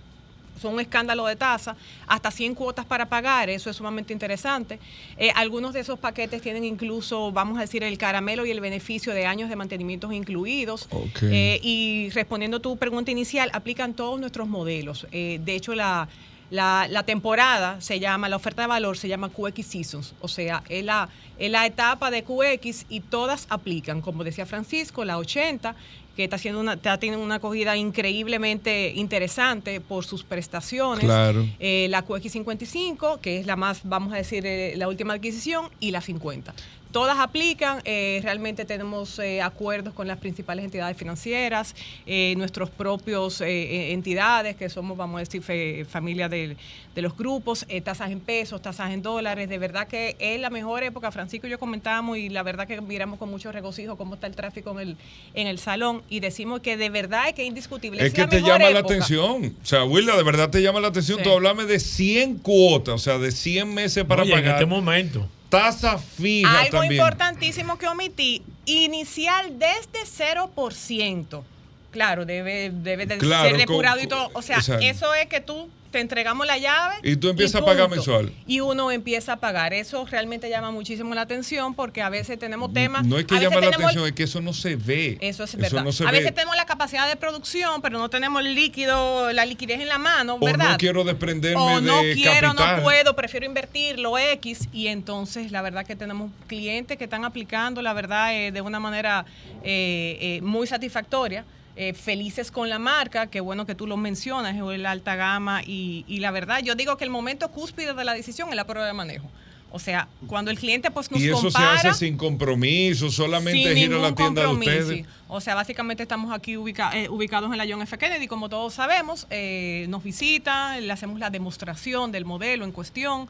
[SPEAKER 11] son un escándalo de tasa, hasta 100 cuotas para pagar, eso es sumamente interesante. Eh, algunos de esos paquetes tienen incluso, vamos a decir, el caramelo y el beneficio de años de mantenimiento incluidos. Eh, y respondiendo a tu pregunta inicial, aplican todos nuestros modelos. Eh, de hecho, la, la, temporada se llama, la oferta de valor se llama QX Seasons, o sea, es la, es la etapa de QX y todas aplican, como decía Francisco, la 80 que está haciendo una, está teniendo una acogida increíblemente interesante por sus prestaciones.
[SPEAKER 2] Claro.
[SPEAKER 11] Eh, la QX55, que es la más, vamos a decir, eh, la última adquisición, y la 50. Todas aplican. Eh, realmente tenemos eh, acuerdos con las principales entidades financieras, eh, nuestros propios entidades, que somos, vamos a decir, familia de, los grupos, tasas en pesos, tasas en dólares. De verdad que es la mejor época. Francisco y yo comentábamos y la verdad que miramos con mucho regocijo cómo está el tráfico en el, en el salón y decimos que de verdad es que es indiscutible.
[SPEAKER 2] Es, que te llama la atención. O sea, Wilda, de verdad te llama la atención. Tú hablame de 100 cuotas, o sea, de 100 meses para pagar. En
[SPEAKER 3] este momento
[SPEAKER 2] tasa fija.
[SPEAKER 11] Algo importantísimo que omití, inicial desde 0%. Claro, debe, debe de ser depurado y todo. O sea, eso es que tú te entregamos la llave.
[SPEAKER 2] Y tú empiezas a pagar mensual.
[SPEAKER 11] Y uno empieza a pagar. Eso realmente llama muchísimo la atención porque a veces tenemos temas.
[SPEAKER 2] No es que llama la atención, es que eso no se ve.
[SPEAKER 11] Eso es verdad. a veces tenemos la capacidad de producción, pero no tenemos el líquido, la liquidez en la mano, ¿verdad?
[SPEAKER 2] O no quiero desprenderme
[SPEAKER 11] o no quiero,
[SPEAKER 2] no
[SPEAKER 11] puedo, prefiero invertirlo X. Y entonces, la verdad que tenemos clientes que están aplicando, la verdad, eh, de una manera eh, eh, muy satisfactoria. Eh, felices con la marca, qué bueno que tú lo mencionas, la alta gama y, la verdad, yo digo que el momento cúspide de la decisión es la prueba de manejo. O sea, cuando el cliente pues nos
[SPEAKER 2] Y eso
[SPEAKER 11] se
[SPEAKER 2] hace sin compromiso, solamente gira la tienda de ustedes.
[SPEAKER 11] O sea, básicamente estamos aquí eh, ubicados en la John F. Kennedy, como todos sabemos, eh, nos visita, le hacemos la demostración del modelo en cuestión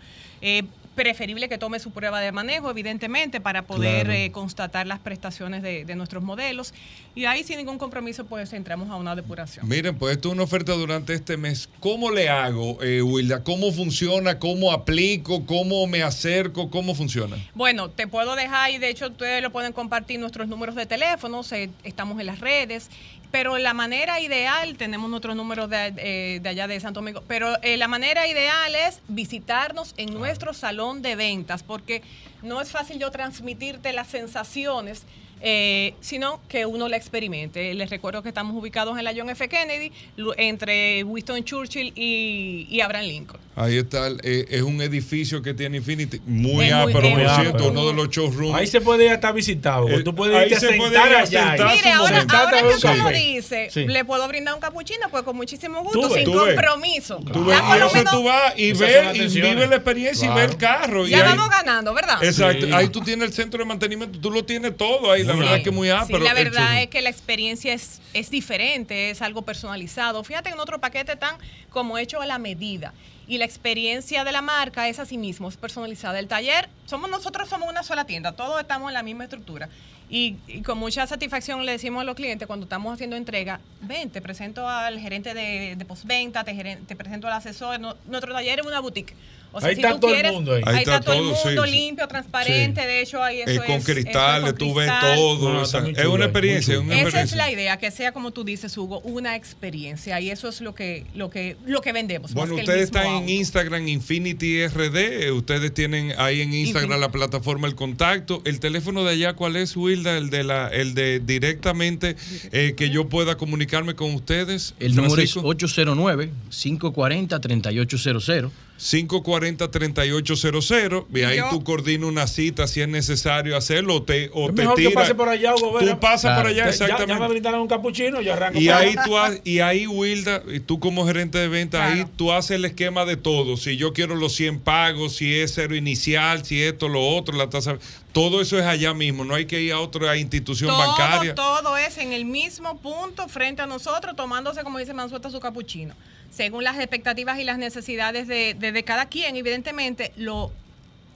[SPEAKER 11] preferible que tome su prueba de manejo, evidentemente, para poder eh, constatar las prestaciones de, nuestros modelos. Y ahí, sin ningún compromiso, pues entramos a una depuración.
[SPEAKER 2] Miren, pues esto es una oferta durante este mes. ¿Cómo le hago, eh, Wilda? ¿Cómo funciona? ¿Cómo aplico? ¿Cómo me acerco? ¿Cómo funciona?
[SPEAKER 11] Bueno, te puedo dejar, y de hecho ustedes lo pueden compartir nuestros números de teléfono, estamos en las redes pero la manera ideal, tenemos nuestros números de, eh, de, allá de Santo Domingo, pero eh, la manera ideal es visitarnos en nuestro salón de ventas, porque no es fácil yo transmitirte las sensaciones eh, sino que uno la experimente. Les recuerdo que estamos ubicados en la John F. Kennedy, entre Winston Churchill y, Abraham Lincoln.
[SPEAKER 2] Ahí está, eh, es un edificio que tiene Infinity, muy ápero, por cierto, uno de los showrooms.
[SPEAKER 3] Ahí se puede estar visitado, eh, tú puedes irte a sentar allá.
[SPEAKER 11] Mire, ahora, ahora que tú lo dice, le puedo brindar un capuchino, pues con muchísimo gusto, sin compromiso.
[SPEAKER 2] Tú ves, y tú vas y ves, y vives la experiencia y ves el carro.
[SPEAKER 11] Ya vamos ganando, ¿verdad?
[SPEAKER 2] Exacto, ahí tú tienes el centro de mantenimiento, tú lo tienes todo ahí la verdad que muy
[SPEAKER 11] Sí, la verdad es que la experiencia es, es diferente, es algo personalizado. Fíjate en otro paquete tan como hecho a la medida. Y la experiencia de la marca es así mismo, es personalizada. El taller, somos nosotros somos una sola tienda, todos estamos en la misma estructura. Y, con mucha satisfacción le decimos a los clientes cuando estamos haciendo entrega, ven, te presento al gerente de, de postventa, te, te, presento al asesor. nuestro taller es una boutique
[SPEAKER 3] ahí está todo el mundo ahí.
[SPEAKER 11] ahí está, todo, el mundo limpio, transparente. De hecho, ahí eso
[SPEAKER 2] es. Con cristales, tú ves todo. es una experiencia.
[SPEAKER 11] Esa es la idea, que sea como tú dices, Hugo, una experiencia. Y eso es lo que, lo que, lo que vendemos.
[SPEAKER 2] Bueno, ustedes están en Instagram, Infinity RD. Ustedes tienen ahí en Instagram la plataforma El Contacto. El teléfono de allá, ¿cuál es, Wilda? El de la, el de directamente eh, que yo pueda comunicarme con ustedes.
[SPEAKER 10] El número es 809 540 3800
[SPEAKER 2] 540-3800 y ahí tú coordinas una cita si es necesario hacerlo o te, o
[SPEAKER 3] es te mejor que pase por allá, Hugo
[SPEAKER 2] Tú pasas por allá, exactamente. Ya,
[SPEAKER 3] me brindaron un capuchino, yo arranco.
[SPEAKER 2] Y ahí, tú y ahí, Wilda, y tú como gerente de venta, ahí tú haces el esquema de todo. Si yo quiero los 100 pagos, si es cero inicial, si esto, lo otro, la tasa. Todo eso es allá mismo, no hay que ir a otra institución bancaria.
[SPEAKER 11] Todo es en el mismo punto frente a nosotros, tomándose, como dice Mansueta, su capuchino según las expectativas y las necesidades de, cada quien, evidentemente lo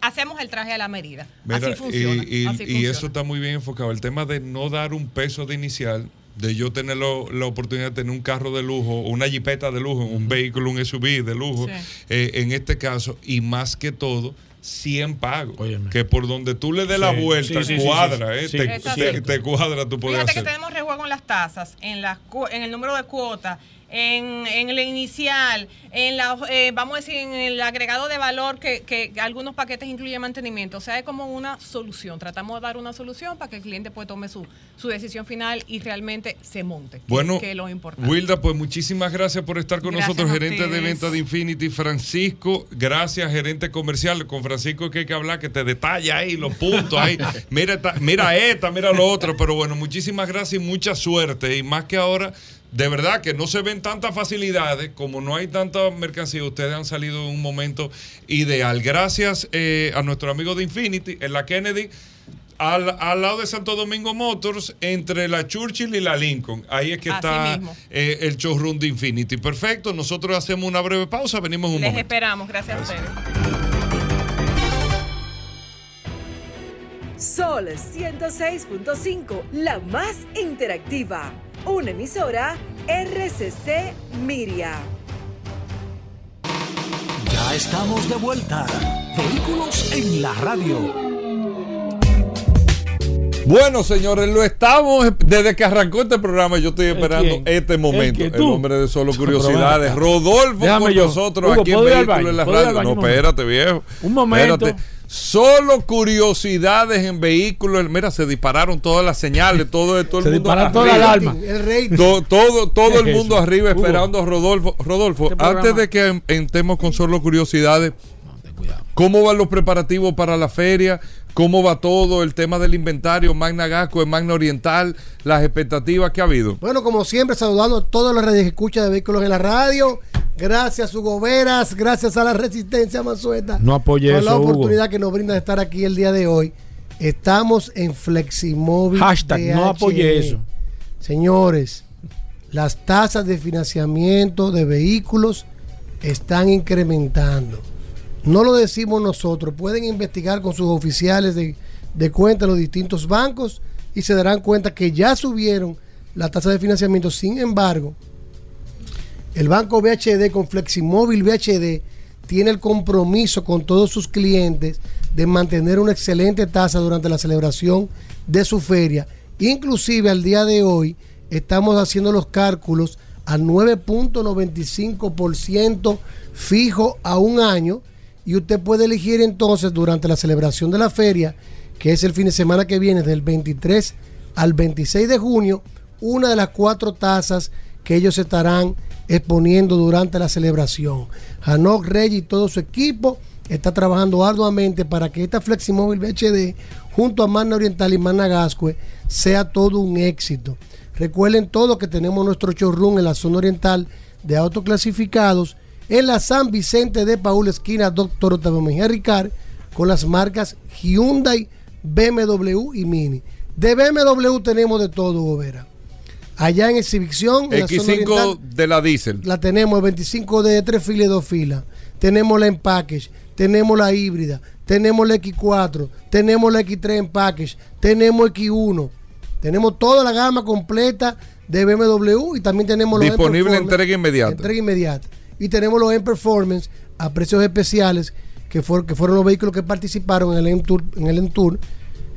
[SPEAKER 11] hacemos el traje a la medida. así funciona.
[SPEAKER 2] Y, eso está muy bien enfocado. El tema de no dar un peso de inicial, de yo tener la oportunidad de tener un carro de lujo, una jipeta de lujo, un vehículo, un SUV de lujo, eh, en este caso, y más que todo, 100 pagos. Que por donde tú le des la vuelta, cuadra, eh, te, cuadra tu poder
[SPEAKER 11] Fíjate que tenemos rejuego en las tasas, en, las, en el número de cuotas en, en el inicial, en la, eh, vamos a decir, en el agregado de valor que, que, algunos paquetes incluyen mantenimiento. O sea, es como una solución. Tratamos de dar una solución para que el cliente pues tome su, su decisión final y realmente se monte.
[SPEAKER 2] Bueno,
[SPEAKER 11] que, es lo importante.
[SPEAKER 2] Wilda, pues muchísimas gracias por estar con nosotros, gerente de venta de Infinity, Francisco. Gracias, gerente comercial. Con Francisco que hay que hablar, que te detalla ahí los puntos. Ahí. mira, esta, mira esta, mira lo otro. Pero bueno, muchísimas gracias y mucha suerte. Y más que ahora de verdad que no se ven tantas facilidades, como no hay tanta mercancía, ustedes han salido en un momento ideal. Gracias eh, a nuestro amigo de Infinity, en la Kennedy. al, al, lado de Santo Domingo Motors, entre la Churchill y la Lincoln. Ahí es que está eh, el showroom de Infinity. Perfecto, nosotros hacemos una breve pausa, venimos un
[SPEAKER 11] Les
[SPEAKER 2] momento.
[SPEAKER 11] esperamos, gracias a ustedes.
[SPEAKER 12] Sol 106.5, la más interactiva. Una emisora RCC Miria.
[SPEAKER 1] Ya estamos de vuelta. Vehículos en la radio.
[SPEAKER 2] Bueno, señores, lo estamos desde que arrancó este programa. Yo estoy esperando este momento. El, hombre de solo curiosidades, Rodolfo, con nosotros aquí en Vehículos en la radio. No, espérate, viejo.
[SPEAKER 3] Un momento.
[SPEAKER 2] Solo curiosidades en vehículos. Mira, se dispararon todas las señales, todo, todo el
[SPEAKER 3] se
[SPEAKER 2] mundo.
[SPEAKER 3] toda la alarma.
[SPEAKER 2] El todo, todo, todo el mundo arriba esperando a Rodolfo. Rodolfo, este antes de que entremos con solo curiosidades, ¿cómo van los preparativos para la feria? ¿Cómo va todo el tema del inventario Magna Gasco, Magna Oriental, las expectativas que ha habido?
[SPEAKER 13] Bueno, como siempre, saludando a todos los redes escucha de vehículos en la radio. Gracias, Hugo Veras. Gracias a la Resistencia Mansueta.
[SPEAKER 3] No apoye
[SPEAKER 13] por la oportunidad que nos brinda de estar aquí el día de hoy. Estamos en Fleximóvil.
[SPEAKER 3] Hashtag, no apoye eso.
[SPEAKER 13] Señores, las tasas de financiamiento de vehículos están incrementando. No lo decimos nosotros. Pueden investigar con sus oficiales de, cuenta en los distintos bancos y se darán cuenta que ya subieron la tasa de financiamiento. Sin embargo, el banco VHD con Fleximóvil VHD tiene el compromiso con todos sus clientes de mantener una excelente tasa durante la celebración de su feria. Inclusive al día de hoy estamos haciendo los cálculos al 9.95% fijo a un año y usted puede elegir entonces durante la celebración de la feria, que es el fin de semana que viene, del 23 al 26 de junio, una de las cuatro tasas que ellos estarán exponiendo durante la celebración. Hanok Rey y todo su equipo está trabajando arduamente para que esta Fleximóvil VHD junto a Magna Oriental y Magna Gascue sea todo un éxito. Recuerden todo que tenemos nuestro showroom en la zona oriental de autoclasificados en la San Vicente de Paul, esquina Doctor Otavio Mejía Ricard, con las marcas Hyundai, BMW y Mini. De BMW tenemos de todo, Gobera. Allá en exhibición.
[SPEAKER 2] X5 de la diésel.
[SPEAKER 13] La tenemos, el 25 de tres filas y dos filas. Tenemos la en package, tenemos la híbrida, tenemos la X4, tenemos la X3 en package, tenemos X1. Tenemos toda la gama completa de BMW y también tenemos
[SPEAKER 2] Disponible entrega inmediata.
[SPEAKER 13] Entrega inmediata y tenemos los en performance a precios especiales que, que fueron los vehículos que participaron en el M-Tour, en el M-Tour,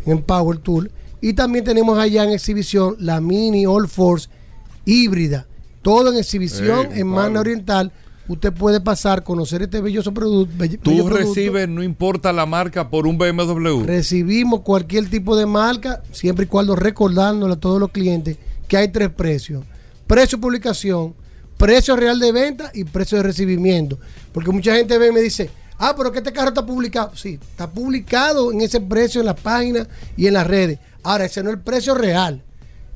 [SPEAKER 13] en el Power Tour. Y también tenemos allá en exhibición la Mini All Force híbrida. Todo en exhibición en Magna Oriental. Usted puede pasar, conocer este belloso producto.
[SPEAKER 2] Tú recibes, no importa la marca, por un BMW.
[SPEAKER 13] Recibimos cualquier tipo de marca, siempre y cuando recordándole a todos los clientes que hay tres precios. Precio publicación, precio real de venta y precio de recibimiento. Porque mucha gente ve y me dice, ah, pero que este carro está publicado. Sí, está publicado en ese precio en la página y en las redes. Ahora, ese no es el precio real.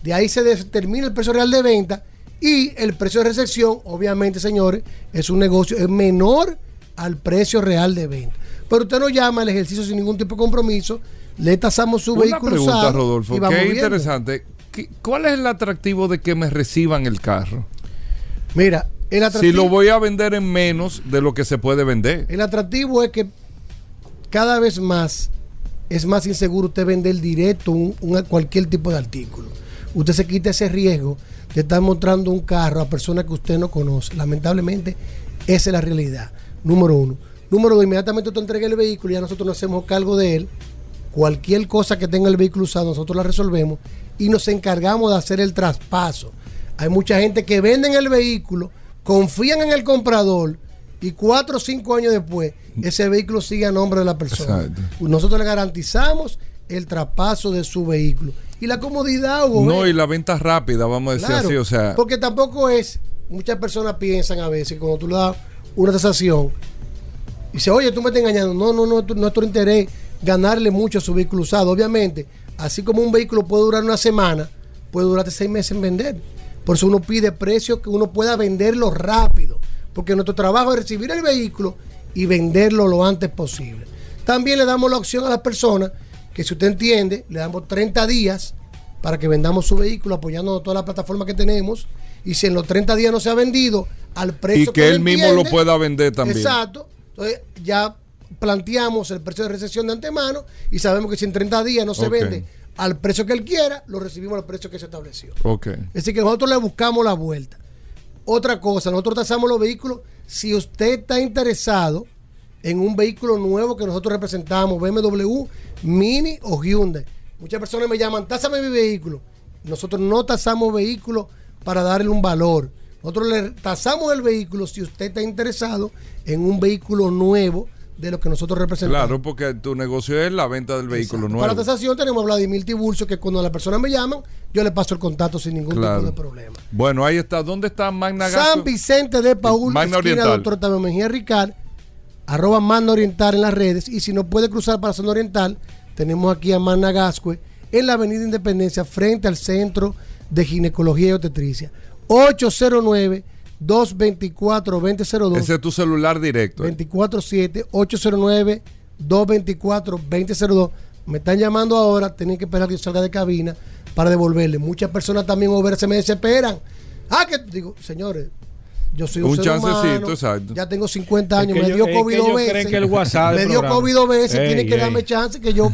[SPEAKER 13] De ahí se determina el precio real de venta y el precio de recepción, obviamente, señores, es un negocio, es menor al precio real de venta. Pero usted no llama al ejercicio sin ningún tipo de compromiso, le tasamos su vehículo
[SPEAKER 2] pregunta, Rodolfo, qué interesante. ¿Cuál es el atractivo de que me reciban el carro?
[SPEAKER 13] Mira,
[SPEAKER 2] el atractivo. Si lo voy a vender en menos de lo que se puede vender.
[SPEAKER 13] El atractivo es que cada vez más es más inseguro usted vender directo un, cualquier tipo de artículo. Usted se quita ese riesgo de estar mostrando un carro a personas que usted no conoce. Lamentablemente, esa es la realidad. Número uno. Número dos, inmediatamente usted entrega el vehículo y ya nosotros nos hacemos cargo de él. Cualquier cosa que tenga el vehículo usado, nosotros la resolvemos y nos encargamos de hacer el traspaso. Hay mucha gente que venden el vehículo, confían en el comprador y cuatro o cinco años después ese vehículo sigue a nombre de la persona. Nosotros le garantizamos el traspaso de su vehículo. Y la comodidad,
[SPEAKER 2] No, y la venta rápida, vamos a decir así, o sea.
[SPEAKER 13] Porque tampoco es, muchas personas piensan a veces, cuando tú le das una tasación, y dice, oye, tú me estás engañando. No, no, no, nuestro interés ganarle mucho a su vehículo usado. Obviamente, así como un vehículo puede durar una semana, puede durarte seis meses en vender. Por eso uno pide precio que uno pueda venderlo rápido. Porque nuestro trabajo es recibir el vehículo y venderlo lo antes posible. También le damos la opción a las personas que si usted entiende, le damos 30 días para que vendamos su vehículo apoyando toda la plataforma que tenemos. Y si en los 30 días no se ha vendido al precio
[SPEAKER 2] y que, él mismo lo pueda vender también.
[SPEAKER 13] Exacto. Entonces ya planteamos el precio de recesión de antemano y sabemos que si en 30 días no se vende al precio que él quiera, lo recibimos al precio que se estableció.
[SPEAKER 2] Okay.
[SPEAKER 13] Es decir, que nosotros le buscamos la vuelta. Otra cosa, nosotros tasamos los vehículos. Si usted está interesado en un vehículo nuevo que nosotros representamos, BMW, Mini o Hyundai, muchas personas me llaman, tásame mi vehículo. Nosotros no tasamos vehículos para darle un valor. Nosotros le tasamos el vehículo si usted está interesado en un vehículo nuevo de lo que nosotros representamos.
[SPEAKER 2] Claro, porque tu negocio es la venta del vehículo nuevo.
[SPEAKER 13] Para la tasación tenemos a Vladimir Tiburcio, que cuando las personas me llaman, yo le paso el contacto sin ningún tipo de problema.
[SPEAKER 2] Bueno, ahí está. ¿Dónde está Magna
[SPEAKER 13] San Vicente de Paul,
[SPEAKER 2] Magna
[SPEAKER 13] esquina
[SPEAKER 2] Oriental.
[SPEAKER 13] Doctor Tavio Mejía Ricard, arroba Magna Oriental en las redes. Y si no puede cruzar para Zona Oriental, tenemos aquí a Magna Gascue en la Avenida Independencia, frente al Centro de Ginecología y Obstetricia. 809 224-2002.
[SPEAKER 2] Ese es tu celular directo. Eh.
[SPEAKER 13] 247-809-224-2002. Me están llamando ahora, tienen que esperar que yo salga de cabina para devolverle. Muchas personas también over se me desesperan. Ah, que digo, señores, yo soy un,
[SPEAKER 2] un
[SPEAKER 13] ser
[SPEAKER 2] chancecito,
[SPEAKER 13] humano,
[SPEAKER 2] exacto.
[SPEAKER 13] Ya tengo 50 años,
[SPEAKER 3] es que
[SPEAKER 13] me dio
[SPEAKER 3] yo,
[SPEAKER 13] COVID dos veces.
[SPEAKER 3] Que el WhatsApp
[SPEAKER 13] me dio COVID dos veces, tiene que
[SPEAKER 3] ey.
[SPEAKER 13] darme chance que yo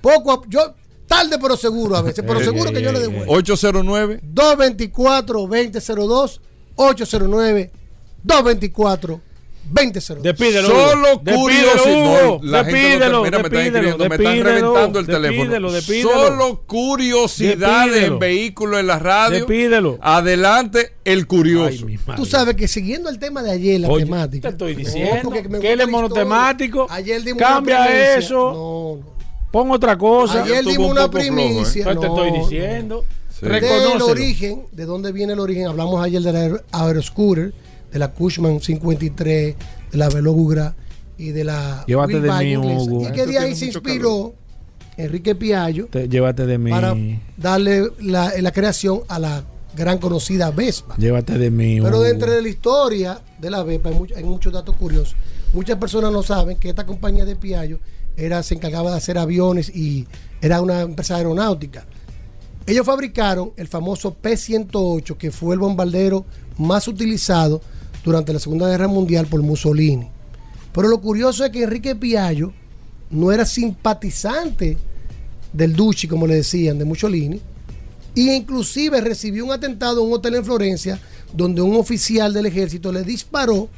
[SPEAKER 13] poco a, yo tarde pero seguro a veces, pero
[SPEAKER 2] ey,
[SPEAKER 13] seguro
[SPEAKER 2] ey,
[SPEAKER 13] que yo le devuelvo.
[SPEAKER 2] 809
[SPEAKER 13] 224 2002
[SPEAKER 3] 809
[SPEAKER 2] 224
[SPEAKER 3] 20 Despídelo.
[SPEAKER 2] Solo
[SPEAKER 3] curiosidad.
[SPEAKER 2] la
[SPEAKER 3] depídelo,
[SPEAKER 2] gente mira, depídelo, me están escribiendo, me están reventando el teléfono. Solo curiosidades en vehículos en la radio.
[SPEAKER 3] Despídelo.
[SPEAKER 2] Adelante el curioso.
[SPEAKER 13] Ay, Tú sabes que siguiendo el tema de ayer, la
[SPEAKER 3] Oye,
[SPEAKER 13] temática.
[SPEAKER 3] Te estoy diciendo
[SPEAKER 13] no,
[SPEAKER 3] que él es monotemático.
[SPEAKER 13] Ayer
[SPEAKER 3] cambia eso.
[SPEAKER 13] No, no.
[SPEAKER 3] Pon otra cosa.
[SPEAKER 13] Ayer dimos
[SPEAKER 2] un
[SPEAKER 13] una
[SPEAKER 2] ¿eh?
[SPEAKER 13] primicia.
[SPEAKER 3] ¿eh?
[SPEAKER 13] no,
[SPEAKER 3] te
[SPEAKER 13] estoy
[SPEAKER 3] diciendo. No.
[SPEAKER 2] Sí.
[SPEAKER 13] Del origen, de dónde viene el origen. Hablamos ayer de la aer- Aeroscooter, de la Cushman 53, de la Velogugra y de la
[SPEAKER 3] Llévate de mí. Hugo.
[SPEAKER 13] Y que de ahí se inspiró Enrique Piallo
[SPEAKER 3] Te- llévate de mí.
[SPEAKER 13] para darle la, la creación a la gran conocida Vespa.
[SPEAKER 3] Llévate de mí.
[SPEAKER 13] Pero dentro de la historia de la Vespa hay, mucho- hay muchos datos curiosos. Muchas personas no saben que esta compañía de Piaggio era, se encargaba de hacer aviones y era una empresa aeronáutica. Ellos fabricaron el famoso P-108, que fue el bombardero más utilizado durante la Segunda Guerra Mundial por Mussolini. Pero lo curioso es que Enrique Piaggio no era simpatizante del Ducci, como le decían, de Mussolini, y inclusive recibió un atentado en un hotel en Florencia donde un oficial del ejército le disparó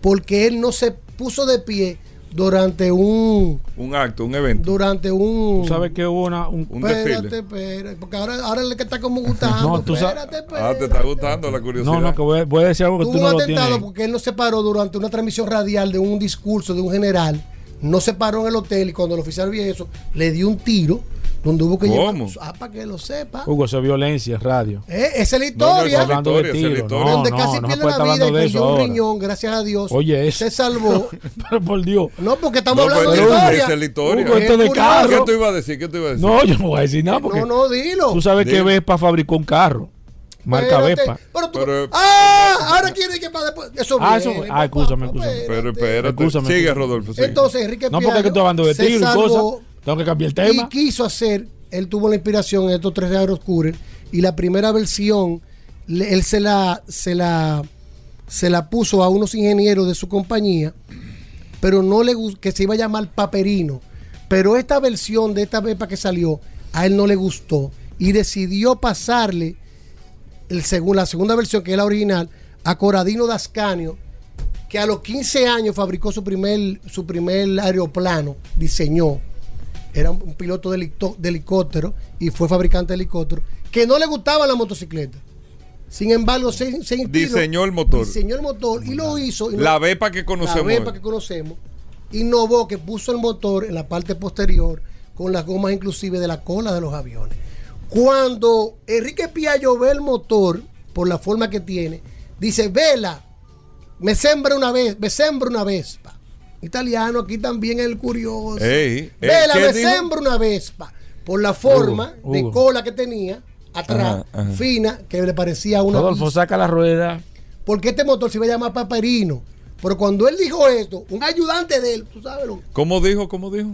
[SPEAKER 13] porque él no se puso de pie durante un
[SPEAKER 2] Un acto, un evento.
[SPEAKER 13] durante un
[SPEAKER 3] Tú sabes que hubo una. Un,
[SPEAKER 2] Un
[SPEAKER 13] espérate,
[SPEAKER 2] desfile.
[SPEAKER 13] espérate, porque ahora, ahora es que está como gustando.
[SPEAKER 3] No, tú sabes-
[SPEAKER 13] espérate,
[SPEAKER 2] Ah, te
[SPEAKER 13] espérate.
[SPEAKER 2] está gustando la curiosidad.
[SPEAKER 3] no, no, que voy, a- voy a decir algo que tú no
[SPEAKER 13] un
[SPEAKER 3] lo
[SPEAKER 13] atentado
[SPEAKER 3] tienes.
[SPEAKER 13] porque él no se paró durante una transmisión radial de un discurso de un general. No se paró en el hotel y cuando el oficial vio eso, le dio un tiro donde hubo que
[SPEAKER 2] ¿Cómo?
[SPEAKER 13] llevar. Ah, para que lo sepa.
[SPEAKER 3] Hugo, eso es violencia, es radio.
[SPEAKER 13] Eh, esa es la
[SPEAKER 2] No, no,
[SPEAKER 13] historia.
[SPEAKER 2] esa
[SPEAKER 3] hablando de
[SPEAKER 2] historia,
[SPEAKER 3] tiro.
[SPEAKER 2] historia.
[SPEAKER 3] No,
[SPEAKER 13] donde
[SPEAKER 3] no,
[SPEAKER 13] casi
[SPEAKER 3] no
[SPEAKER 13] pierde la vida y perdió un riñón, gracias a Dios.
[SPEAKER 3] Oye, eso.
[SPEAKER 13] Se salvó.
[SPEAKER 3] Pero por Dios.
[SPEAKER 13] No, porque estamos
[SPEAKER 2] No,
[SPEAKER 13] hablando de historia.
[SPEAKER 2] esa es la historia.
[SPEAKER 3] Hugo, esto de carro.
[SPEAKER 2] ¿Qué tú ibas a decir? ¿Qué tú ibas a decir?
[SPEAKER 3] No, yo no voy a decir nada porque.
[SPEAKER 13] No, no, dilo.
[SPEAKER 3] Tú sabes que. Vespa fabricó un carro. Marca. Vespa.
[SPEAKER 13] Pero tú-
[SPEAKER 2] Pero-
[SPEAKER 13] ah, ahora quiere que para después. Eso
[SPEAKER 3] Ah,
[SPEAKER 13] viene,
[SPEAKER 3] eso- ah,
[SPEAKER 13] papá,
[SPEAKER 3] escúchame, escúchame.
[SPEAKER 2] Pero espérate. Sigue. Rodolfo. sigue.
[SPEAKER 13] Entonces, Enrique
[SPEAKER 3] No, porque es que
[SPEAKER 13] Piaggio
[SPEAKER 3] estoy hablando de tiro y cosas. Tengo que cambiar el tema.
[SPEAKER 13] Y quiso hacer, él tuvo la inspiración en estos tres Aeroscooter y la primera versión, él se la, se la, se la puso a unos ingenieros de su compañía, pero no le gus- que se iba a llamar Paperino. Pero esta versión de esta Vespa que salió, a él no le gustó y decidió pasarle el segun- la segunda versión, que es la original, a Coradino Dascanio, que a los 15 años fabricó su primer, su primer aeroplano, diseñó. Era un, un piloto de, helicóptero y fue fabricante de helicóptero, que no le gustaba la motocicleta. Sin embargo, se, se inspiró-
[SPEAKER 2] Diseñó el motor.
[SPEAKER 13] Diseñó el motor y lo hizo. y
[SPEAKER 2] La Vespa que
[SPEAKER 13] la
[SPEAKER 2] conocemos.
[SPEAKER 13] Vespa que conocemos. Innovó que puso el motor en la parte posterior con las gomas inclusive de la cola de los aviones. Cuando Enrique Piallo ve el motor por la forma que tiene, dice, vela, me sembra una vez, me sembra una Vespa. Italiano, aquí también el curioso.
[SPEAKER 2] Ey, ey,
[SPEAKER 13] vela,
[SPEAKER 2] ¿qué
[SPEAKER 13] me
[SPEAKER 2] dijo?
[SPEAKER 13] sembra una Vespa. Por la forma
[SPEAKER 3] Hugo,
[SPEAKER 13] de
[SPEAKER 3] Hugo.
[SPEAKER 13] cola que tenía atrás,
[SPEAKER 2] Ajá, ajá.
[SPEAKER 13] fina, que le parecía una
[SPEAKER 3] Rodolfo, saca la rueda.
[SPEAKER 13] Porque este motor se iba a llamar Paperino. Pero cuando él dijo esto, un ayudante de él, tú sabes lo
[SPEAKER 2] ¿Cómo dijo? ¿Cómo dijo?